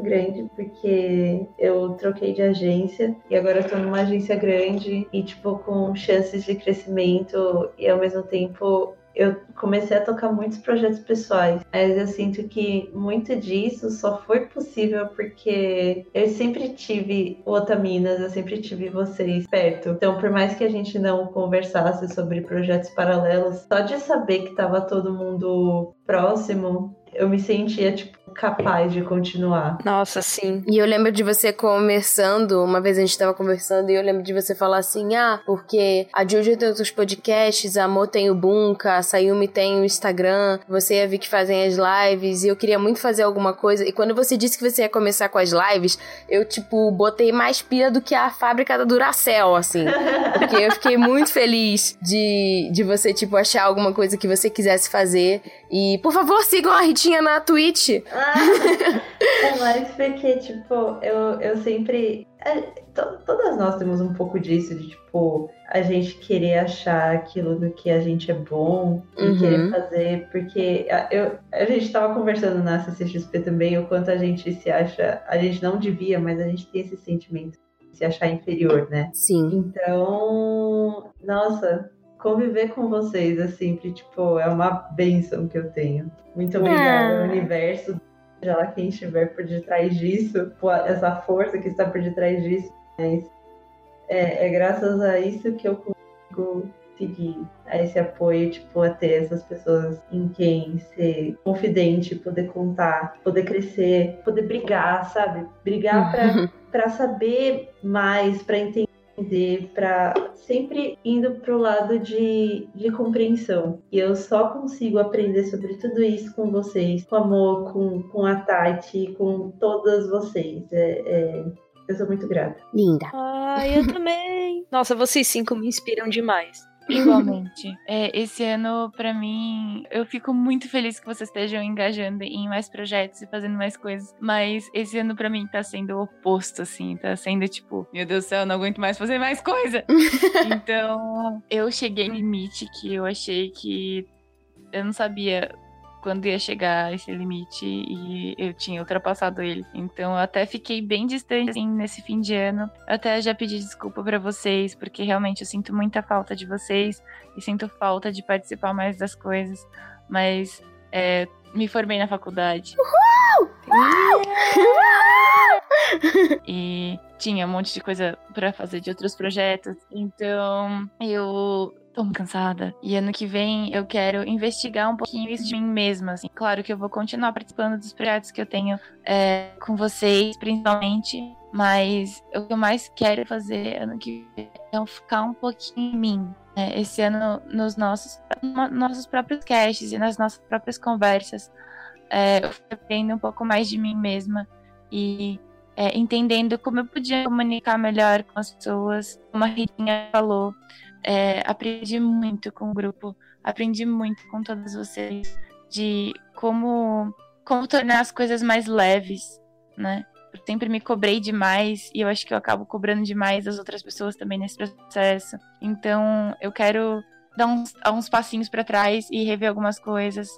grande, porque eu troquei de agência e agora eu tô numa agência grande e, tipo, com chances de crescimento e ao mesmo tempo eu comecei a tocar muitos projetos pessoais, mas eu sinto que muito disso só foi possível porque eu sempre tive o Otaminas, eu sempre tive vocês perto. Então, por mais que a gente não conversasse sobre projetos paralelos, só de saber que tava todo mundo próximo, eu me sentia, tipo, capaz de continuar. Nossa, sim. E eu lembro de você conversando, uma vez a gente tava conversando, e eu lembro de você falar assim: ah, porque a Jojo tem outros podcasts, a Mo tem o Bunka, a Sayumi tem o Instagram, você e a Vicky fazem as lives, e eu queria muito fazer alguma coisa. E quando você disse que você ia começar com as lives, eu, tipo, botei mais pilha do que a fábrica da Duracell, assim. [laughs] Porque eu fiquei muito feliz de, de você, tipo, achar alguma coisa que você quisesse fazer. E, por favor, sigam a Ritinha na Twitch. [laughs] é mais porque, tipo, eu, eu sempre. É, to, todas nós temos um pouco disso, de tipo, a gente querer achar aquilo do que a gente é bom e Uhum. querer fazer, porque a, eu, a gente tava conversando na CCXP também o quanto a gente se acha. A gente não devia, mas a gente tem esse sentimento de se achar inferior, né? Sim. Então, nossa, conviver com vocês é sempre, tipo, é uma benção que eu tenho. Muito obrigada, Ah. universo, seja lá quem estiver por detrás disso, essa força que está por detrás disso. Mas é, é graças a isso que eu consigo seguir, a esse apoio, tipo, a ter essas pessoas em quem ser confidente, poder contar, poder crescer, poder brigar, sabe? Brigar pra para saber mais, para entender, para sempre indo pro lado de, de compreensão. E eu só consigo aprender sobre tudo isso com vocês, com a Amor, com, com a Tati, com todas vocês. É, é, eu sou muito grata. Linda. Ai, eu também. [laughs] Nossa, vocês cinco me inspiram demais. Igualmente. É, esse ano, pra mim, eu fico muito feliz que vocês estejam engajando em mais projetos e fazendo mais coisas. Mas esse ano, pra mim, tá sendo o oposto, assim. Tá sendo tipo, meu Deus do céu, eu não aguento mais fazer mais coisa. [laughs] então, eu cheguei no limite que eu achei que eu não sabia quando ia chegar esse limite e eu tinha ultrapassado ele. Então eu até fiquei bem distante assim, nesse fim de ano. Eu até já pedi desculpa pra vocês, porque realmente eu sinto muita falta de vocês e sinto falta de participar mais das coisas. Mas é, me formei na faculdade. [laughs] e tinha um monte de coisa pra fazer de outros projetos. Então eu tô cansada. E ano que vem eu quero investigar um pouquinho isso de mim mesma. Assim. Claro que eu vou continuar participando dos projetos que eu tenho é, com vocês, principalmente. Mas o que eu mais quero fazer ano que vem é ficar um pouquinho em mim. né? Esse ano, nos nossos, no- nossos próprios casts e nas nossas próprias conversas, é, eu fui aprendendo um pouco mais de mim mesma e é, entendendo como eu podia comunicar melhor com as pessoas. Como a Ritinha falou, é, aprendi muito com o grupo, aprendi muito com todas vocês de como, como tornar as coisas mais leves, né? Eu sempre me cobrei demais e eu acho que eu acabo cobrando demais as outras pessoas também nesse processo. Então, eu quero dar uns, uns passinhos para trás e rever algumas coisas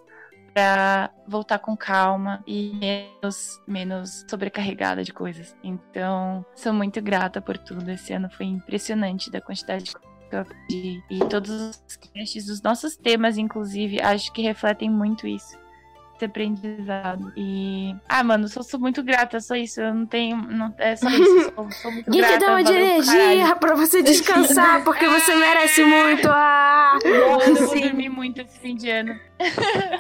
para voltar com calma e menos, menos sobrecarregada de coisas. Então, sou muito grata por tudo. Esse ano foi impressionante da quantidade de que aprendi. E todos os casts dos nossos temas, inclusive, acho que refletem muito isso. Esse aprendizado. E. Ah, mano, só sou muito grata, só isso. Eu não tenho. Não, é só isso. Sou, sou muito [laughs] grata. dama de valeu, energia caralho. pra você descansar, porque você merece muito. Ah! Mano, eu vou dormir muito esse fim de ano.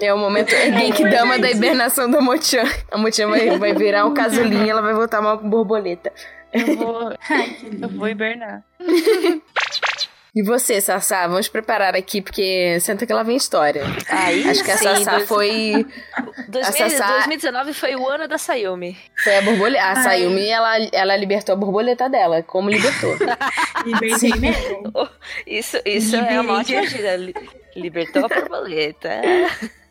É o momento é Geek dama da hibernação da Mochan. A Mochan vai, vai virar um [laughs] casulinho, ela vai voltar mal com borboleta. Eu vou. Que Eu vou hibernar. [laughs] E você, Sassá, vamos preparar aqui, porque senta que lá vem história. Aí Acho que a Sassá dois- foi, 2000 a Sassá- 2019 foi o ano da Sayumi. foi a borboleta. A. Sayumi, ela, ela libertou a borboleta dela. Como libertou? [laughs] Libertei mesmo. [laughs] Isso, isso é uma ótima Libertou a borboleta.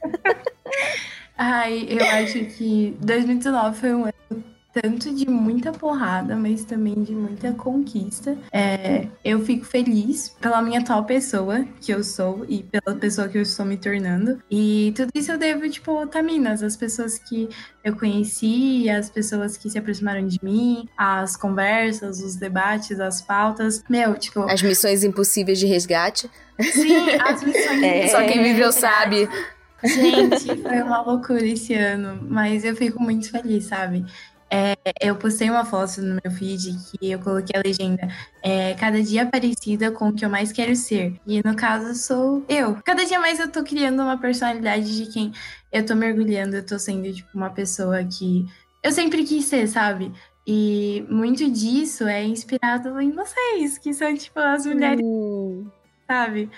[laughs] Ai, eu acho que 2019 foi um ano tanto de muita porrada, mas também de muita conquista. É, eu fico feliz pela minha tal pessoa que eu sou e pela pessoa que eu estou me tornando. E tudo isso eu devo, tipo, Taminas, as pessoas que eu conheci, as pessoas que se aproximaram de mim, as conversas, os debates, as pautas. Meu, tipo. As missões impossíveis de resgate. Sim, as missões. [laughs] É, só quem viveu sabe. Gente, foi uma loucura esse ano, mas eu fico muito feliz, sabe? É, eu postei uma foto no meu feed que eu coloquei a legenda é, cada dia parecida com o que eu mais quero ser. E no caso sou eu. Cada dia mais eu tô criando uma personalidade de quem eu tô mergulhando, eu tô sendo tipo uma pessoa que eu sempre quis ser, sabe? E muito disso é inspirado em vocês, que são tipo as mulheres, uh. sabe?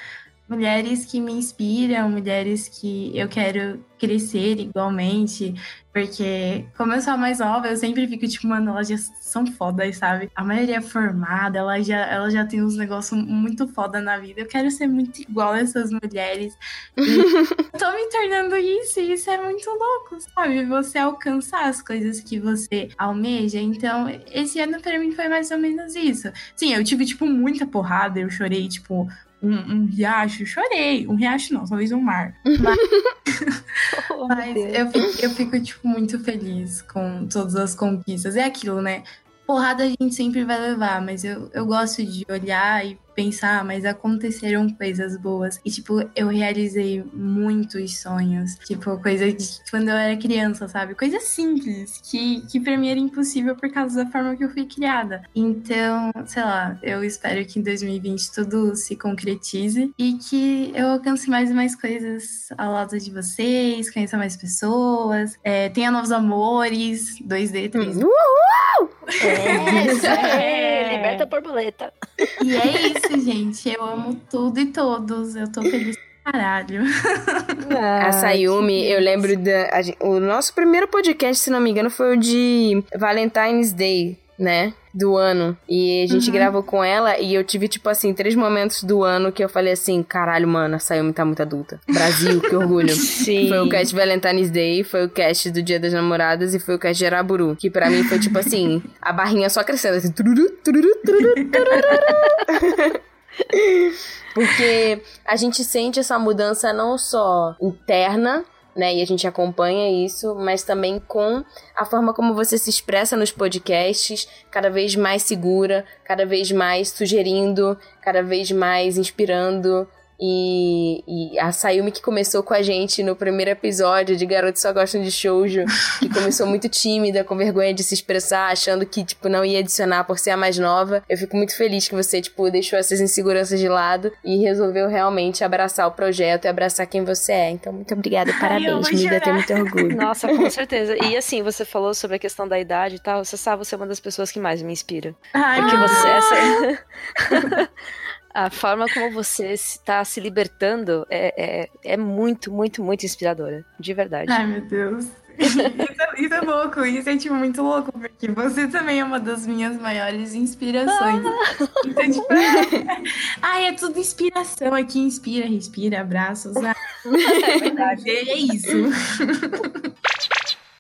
Mulheres que me inspiram, mulheres que eu quero crescer igualmente, porque como eu sou a mais nova, eu sempre fico tipo, mano, elas já são fodas, sabe? A maioria é formada, ela já, ela já tem uns negócios muito foda na vida. Eu quero ser muito igual a essas mulheres. E [laughs] tô me tornando isso, e isso é muito louco, sabe? Você alcançar as coisas que você almeja. Então, esse ano para mim foi mais ou menos isso. Sim, eu tive, tipo, muita porrada, eu chorei, tipo, um, um, riacho, chorei. Um riacho não, talvez um mar. Mas, [laughs] oh, mas eu, fico, eu fico, tipo, muito feliz com todas as conquistas. É aquilo, né? Porrada a gente sempre vai levar, mas eu, eu gosto de olhar e pensar, mas aconteceram coisas boas. E, tipo, eu realizei muitos sonhos. Tipo, coisa de quando eu era criança, sabe? Coisa simples, que, que pra mim era impossível por causa da forma que eu fui criada. Então, sei lá, eu espero que em 2020 tudo se concretize e que eu alcance mais e mais coisas ao lado de vocês, conheça mais pessoas, é, tenha novos amores, 2D, 3D. Uhul! [laughs] É, é, liberta a borboleta. E é isso isso, gente. Eu amo tudo e todos. Eu tô feliz caralho. Ah, a Sayumi, eu lembro da. A, o nosso primeiro podcast, se não me engano, foi o de Valentine's Day, né? Do ano. E a gente uhum. gravou com ela e eu tive, tipo assim, três momentos do ano que eu falei assim: caralho, mano, a Sayumi tá muito adulta. Brasil, que orgulho. [laughs] Sim. Foi o cast Valentine's Day, foi o cast do Dia das Namoradas e foi o cast de Araburu. Que pra mim foi tipo assim: a barrinha só crescendo, assim. Tururu, tururu, tururu, tururu. [laughs] Porque a gente sente essa mudança não só interna, né? E a gente acompanha isso, mas também com a forma como você se expressa nos podcasts, cada vez mais segura, cada vez mais sugerindo, cada vez mais inspirando. E, e, a Sayumi que começou com a gente no primeiro episódio de Garotos Só Gostam de Shoujo, que começou muito tímida, com vergonha de se expressar, achando que, tipo, não ia adicionar por ser a mais nova. Eu fico muito feliz que você, tipo, deixou essas inseguranças de lado e resolveu realmente abraçar o projeto e abraçar quem você é. Então, muito obrigada e parabéns. Me dá ter muito orgulho. Nossa, com certeza. E assim, você falou sobre a questão da idade e tal. Você sabe, você é uma das pessoas que mais me inspira. Ai, porque você é essa... [laughs] a forma como você está se libertando é, é, é, muito, muito, muito inspiradora. De verdade. Ai, meu Deus. Isso, é, isso, é louco, isso é tipo muito louco, porque você também é uma das minhas maiores inspirações. Ah. Então, tipo, é, ai, é tudo inspiração aqui, inspira, respira, abraços. Ah, [laughs] é verdade, é isso.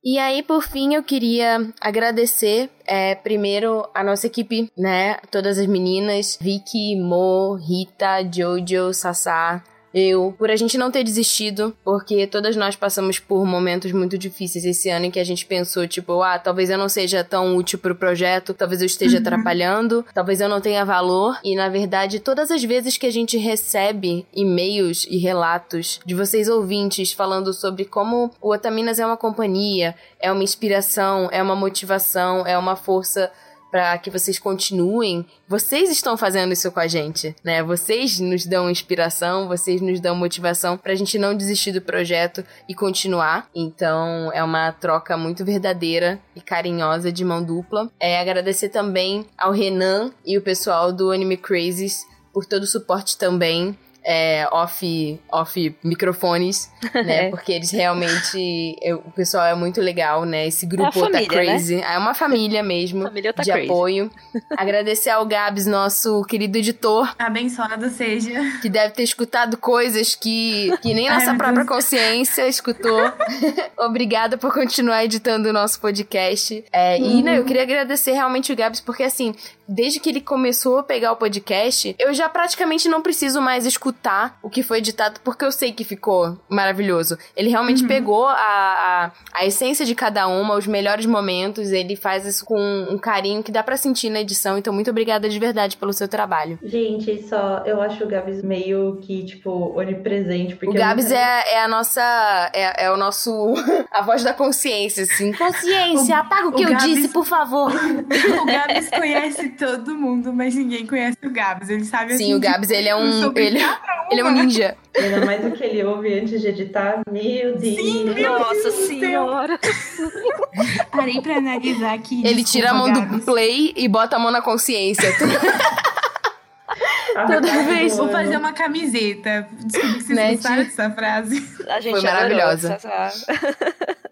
E aí, por fim, eu queria agradecer é, primeiro a nossa equipe, né? Todas as meninas, Vicky, Mo, Rita, Jojo, Sassá, eu, por a gente não ter desistido, porque todas nós passamos por momentos muito difíceis esse ano em que a gente pensou, tipo, ah, talvez eu não seja tão útil pro projeto, talvez eu esteja uhum. atrapalhando, talvez eu não tenha valor. E na verdade, todas as vezes que a gente recebe e-mails e relatos de vocês ouvintes falando sobre como o Otaminas é uma companhia, é uma inspiração, é uma motivação, é uma força para que vocês continuem, vocês estão fazendo isso com a gente, né? Vocês nos dão inspiração, vocês nos dão motivação pra gente não desistir do projeto e continuar. Então, é uma troca muito verdadeira e carinhosa de mão dupla. É agradecer também ao Renan e o pessoal do Anime Crazes por todo o suporte também é, off, off microfones, [laughs] né? É. Porque eles realmente. eu- o pessoal é muito legal, né? Esse grupo É uma tá família, crazy. É uma família [laughs] mesmo. Família tá de crazy. apoio. [laughs] Agradecer ao Gabs, nosso querido editor, Abençoado seja. que deve ter escutado coisas que, que nem Ai, nossa meu própria Deus. consciência escutou. Obrigada por continuar editando o nosso podcast. É, E Uhum. né, eu queria agradecer realmente o Gabs, porque assim, desde que ele começou a pegar o podcast, eu já praticamente não preciso mais escutar o que foi editado, porque eu sei que ficou maravilhoso. Ele realmente Uhum. pegou a, a, a essência de cada uma, os melhores momentos, ele faz isso com um carinho que dá pra sentir na edição. Então, muito obrigada de verdade pelo seu trabalho. Gente, só eu acho o Gabs meio que, tipo, onipresente. Porque O Gabs nunca- é, é a nossa. É, é o nosso. [laughs] a voz da consciência, assim. Consciência, O- apaga o que o eu Gabs- disse, por favor. [laughs] O Gabs conhece todo mundo, mas ninguém conhece o Gabs. Ele sabe Sim, assim, o Gabs, ele é um. sobre Ele, cada ele é um uma. ninja. Ainda mais o que ele ouve antes de editar. Meu Deus. Nossa senhora. Parei pra analisar aqui. Ele desculpa, tira a mão do Gabs. play e bota a mão na consciência. [laughs] Toda vez. do Vou fazer uma camiseta. Desculpa que vocês Né, gostaram dessa frase. A gente Foi adorou maravilhosa. essa-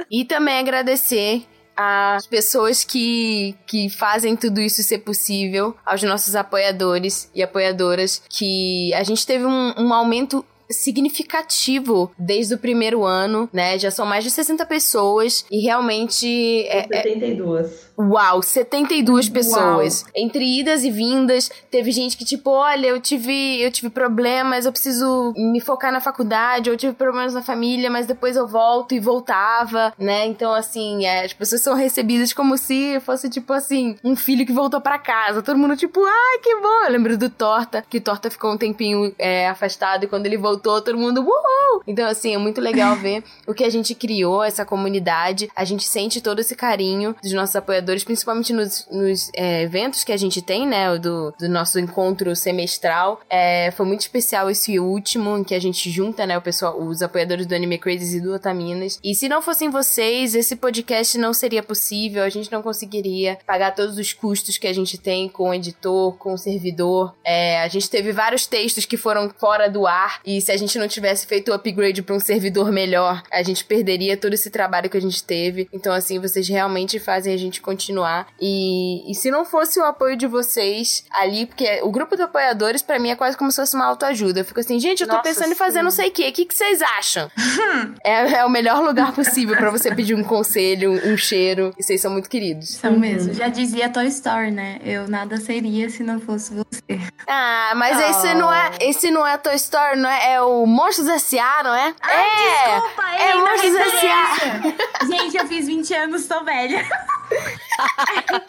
E também agradecer às pessoas que, que fazem tudo isso ser possível, aos nossos apoiadores e apoiadoras, que a gente teve um, um aumento significativo desde o primeiro ano, né? Já são mais de 60 pessoas e realmente é, é- 72. Uau, 72 pessoas. Entre idas e vindas, teve gente que tipo, olha, eu tive, eu tive problemas, eu preciso me focar na faculdade, ou eu tive problemas na família, mas depois eu volto e voltava, né? Então assim, é, as pessoas são recebidas como se fosse tipo assim, um filho que voltou pra casa. Todo mundo tipo, ai, que bom. Eu lembro do Torta, que Torta ficou um tempinho é, afastado e quando ele voltou, todo mundo, uhul! Então assim, é muito legal ver [laughs] o que a gente criou, essa comunidade. A gente sente todo esse carinho dos nossos apoiadores, principalmente nos, nos, é, eventos que a gente tem, né? Do, do nosso encontro semestral. É, foi muito especial esse último, em que a gente junta, né, o pessoal, os apoiadores do Anime Crazes e do Otaminas. E se não fossem vocês, esse podcast não seria possível, a gente não conseguiria pagar todos os custos que a gente tem com o editor, com o servidor. É, a gente teve vários textos que foram fora do ar, e se a gente não tivesse feito o upgrade para um servidor melhor, a gente perderia todo esse trabalho que a gente teve. Então, assim, vocês realmente fazem a gente continuar. E, e se não fosse o apoio de vocês ali, porque o grupo de apoiadores, pra mim, é quase como se fosse uma autoajuda. Eu fico assim, gente, eu tô Nossa, pensando em fazer sim. não sei o quê. O que, que vocês acham? [laughs] é, é o melhor lugar possível pra você pedir um conselho, um, um cheiro. E vocês são muito queridos. São mesmo. Já dizia Toy Story, né? Eu nada seria se não fosse você. Ah, mas Oh. esse não é. Esse não é Toy Story, não é? É o Monstros S.A., não é? é! Desculpa, é ei, na Monstros referência. [laughs] Gente, eu fiz 20 anos, tô velha.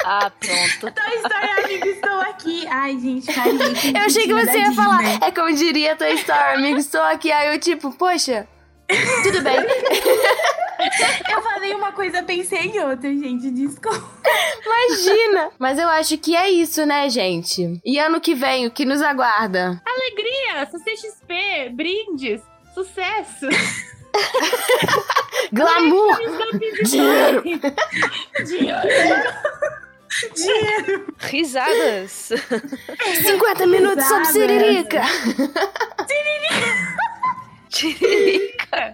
Ah, pronto. Toy Story, amigo, estou aqui. Ai, gente, carinho. Eu achei que você ia falar, é como diria Toy Story, amigo, estou aqui. Aí eu, tipo, poxa, tudo bem. [laughs] Eu falei uma coisa, pensei em outra, gente, desculpa. Imagina! Mas eu acho que é isso, né, gente? E ano que vem, o que nos aguarda? Alegria, CCXP, brindes, sucesso. [laughs] Glamour! Dinheiro! Dinheiro. Risadas. 50 minutos sobre Risadas. Siririca! Tiririca.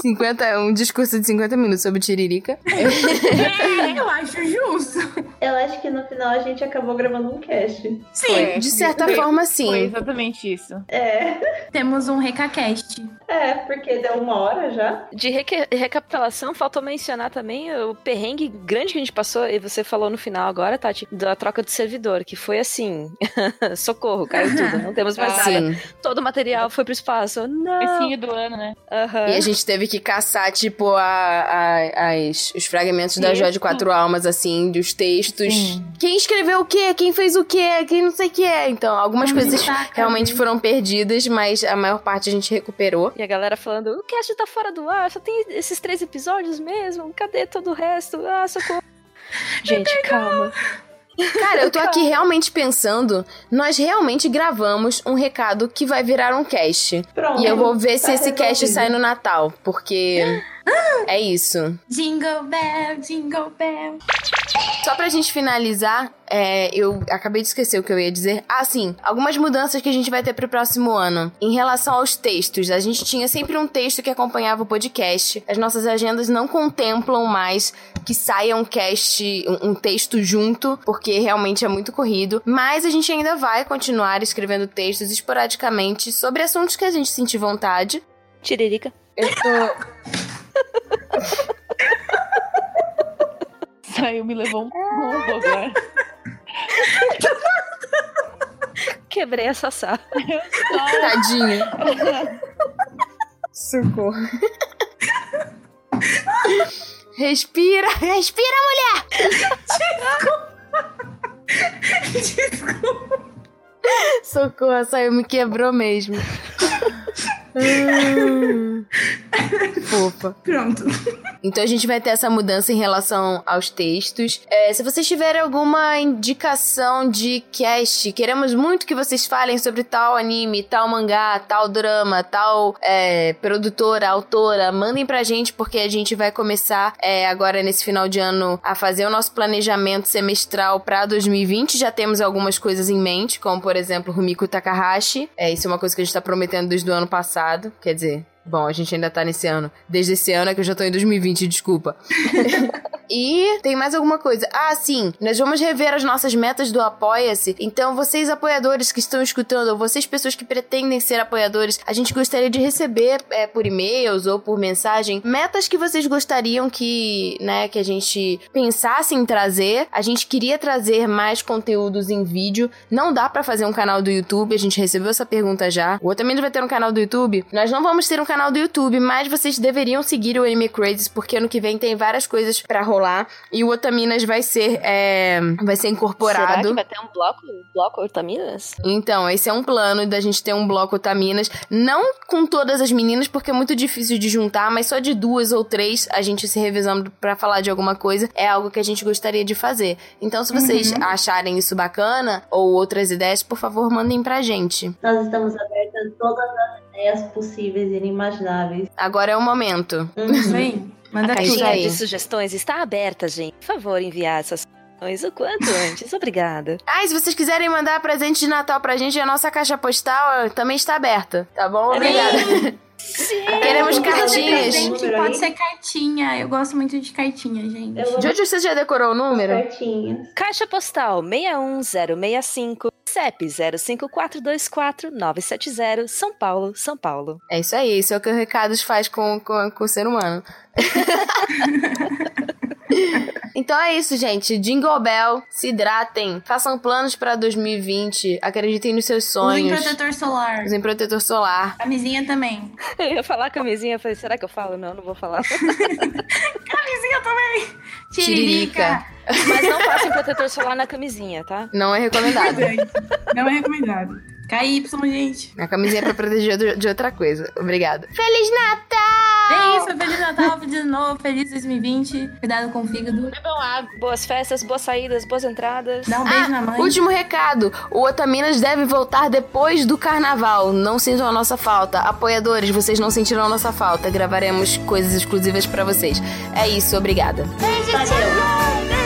50, um discurso de 50 minutos sobre Tiririca. É, eu acho justo. Eu acho que no final a gente acabou gravando um cast. Sim, De certa Foi- forma, Foi sim. exatamente isso. É, temos um recacast. é, porque deu uma hora já. De reca- recapitulação, faltou mencionar também o perrengue grande que a gente passou, e você falou no final agora, Tati, da troca de servidor, que foi assim: [laughs] socorro, caiu tudo, não temos mais nada. Sim. Todo o material foi pro espaço. Não! Comecinho do ano, né? Aham. E a gente teve que caçar, tipo, a, a- as, os fragmentos da. Jó de Quatro Almas, assim, dos textos. Sim. Quem escreveu o quê? Quem fez o quê? Quem não sei o quê? Então, algumas coisas [laughs] realmente foram perdidas, mas a maior parte a gente recuperou. E a galera falando, o cast tá fora do ar, só tem esses três episódios mesmo, cadê todo o resto? Ah, socorro. [laughs] Gente, calma. Cara, eu tô aqui realmente pensando, nós realmente gravamos um recado que vai virar um cast. Pronto. E eu vou ver se Tá esse cast sai no Natal, porque [gasps] é isso. Jingle bell, jingle bell. Só pra gente finalizar, é, eu acabei de esquecer o que eu ia dizer. Ah, sim, algumas mudanças que a gente vai ter pro próximo ano. Em relação aos textos, a gente tinha sempre um texto que acompanhava o podcast. As nossas agendas não contemplam mais que saia um cast, um, um texto junto, porque realmente é muito corrido. Mas a gente ainda vai continuar escrevendo textos esporadicamente sobre assuntos que a gente sentir vontade. Tiririca. Eu tô. [laughs] Saiu, me levou um mundo agora. Quebrei a Sassá. Tadinha. Socorro. Respira, respira, mulher! Desculpa. Socorro, a Saio me quebrou mesmo. Hum. [laughs] Fofa. Pronto. Então a gente vai ter essa mudança em relação aos textos. É, se vocês tiverem alguma indicação de cast, queremos muito que vocês falem sobre tal anime, tal mangá, tal drama, tal é, produtora, autora, mandem pra gente, porque a gente vai começar é, agora nesse final de ano a fazer o nosso planejamento semestral pra 2020. Já temos algumas coisas em mente, como por exemplo Rumiko Takahashi. É, isso é uma coisa que a gente tá prometendo desde o ano passado. Quer dizer, Bom, a gente ainda tá nesse ano. Desde esse ano é que eu já tô em 2020, desculpa. [laughs] e tem mais alguma coisa. Ah, sim, nós vamos rever as nossas metas do Apoia-se. Então, vocês apoiadores que estão escutando, ou vocês pessoas que pretendem ser apoiadores, a gente gostaria de receber é, por e-mails ou por mensagem metas que vocês gostariam que, né, que a gente pensasse em trazer. A gente queria trazer mais conteúdos em vídeo. Não dá para fazer um canal do YouTube, a gente recebeu essa pergunta já. O Otaminas vai ter um canal do YouTube. Nós não vamos ter um canal do YouTube, mas vocês deveriam seguir o Anime Crazes, porque ano que vem tem várias coisas para rolar. E o Otaminas vai ser, é, vai ser incorporado. Será que vai ter um bloco, bloco Otaminas? Então, esse é um plano da gente ter um bloco Otaminas. Não com todas as meninas, porque é muito difícil de juntar, mas só de duas ou três a gente se revezando para falar de alguma coisa. É algo que a gente gostaria de fazer. Então, se vocês uhum. acharem isso bacana ou outras ideias, por favor, mandem pra gente. Nós estamos abertas a todas as ideias possíveis e inimagináveis. Agora é o momento. Uhum. Manda a caixinha de sugestões está aberta, gente. Por favor, enviar essas sugestões o quanto antes. Obrigada. [laughs] Ah, e se vocês quiserem mandar presente de Natal pra gente, a nossa caixa postal também está aberta. Tá bom? Obrigada. Sim. Queremos cartinhas. Gente, pode ser cartinha. Eu gosto muito de cartinha, gente. Jojo, você já decorou o número? Cartinhas. Caixa postal 61065 CEP 05424970 São Paulo, São Paulo. É isso aí, isso é o que o Recados faz com, com, com o ser humano. [laughs] então é isso, gente. Jingle Bell, se hidratem, façam planos para 2020, acreditem nos seus sonhos. Usem protetor solar. Usem protetor solar. Camisinha também. [laughs] Eu ia falar camisinha, eu falei, será que eu falo? Não, não vou falar. [laughs] camisinha também. Tiririca. Mas não passem protetor solar na camisinha, tá? Não é recomendado. não é recomendado. KY, gente. A camisinha é pra proteger de outra coisa. Obrigada. Feliz Natal! É isso, Feliz Natal, Feliz Novo, Feliz 2020. Cuidado com o fígado. Bebam água. Boas festas, boas saídas, boas entradas. Dá um beijo ah, na mãe. Último recado. O Otaminas deve voltar depois do carnaval. Não sintam a nossa falta. Apoiadores, vocês não sentirão a nossa falta. Gravaremos coisas exclusivas para vocês. É isso, obrigada. Beijo, tchau.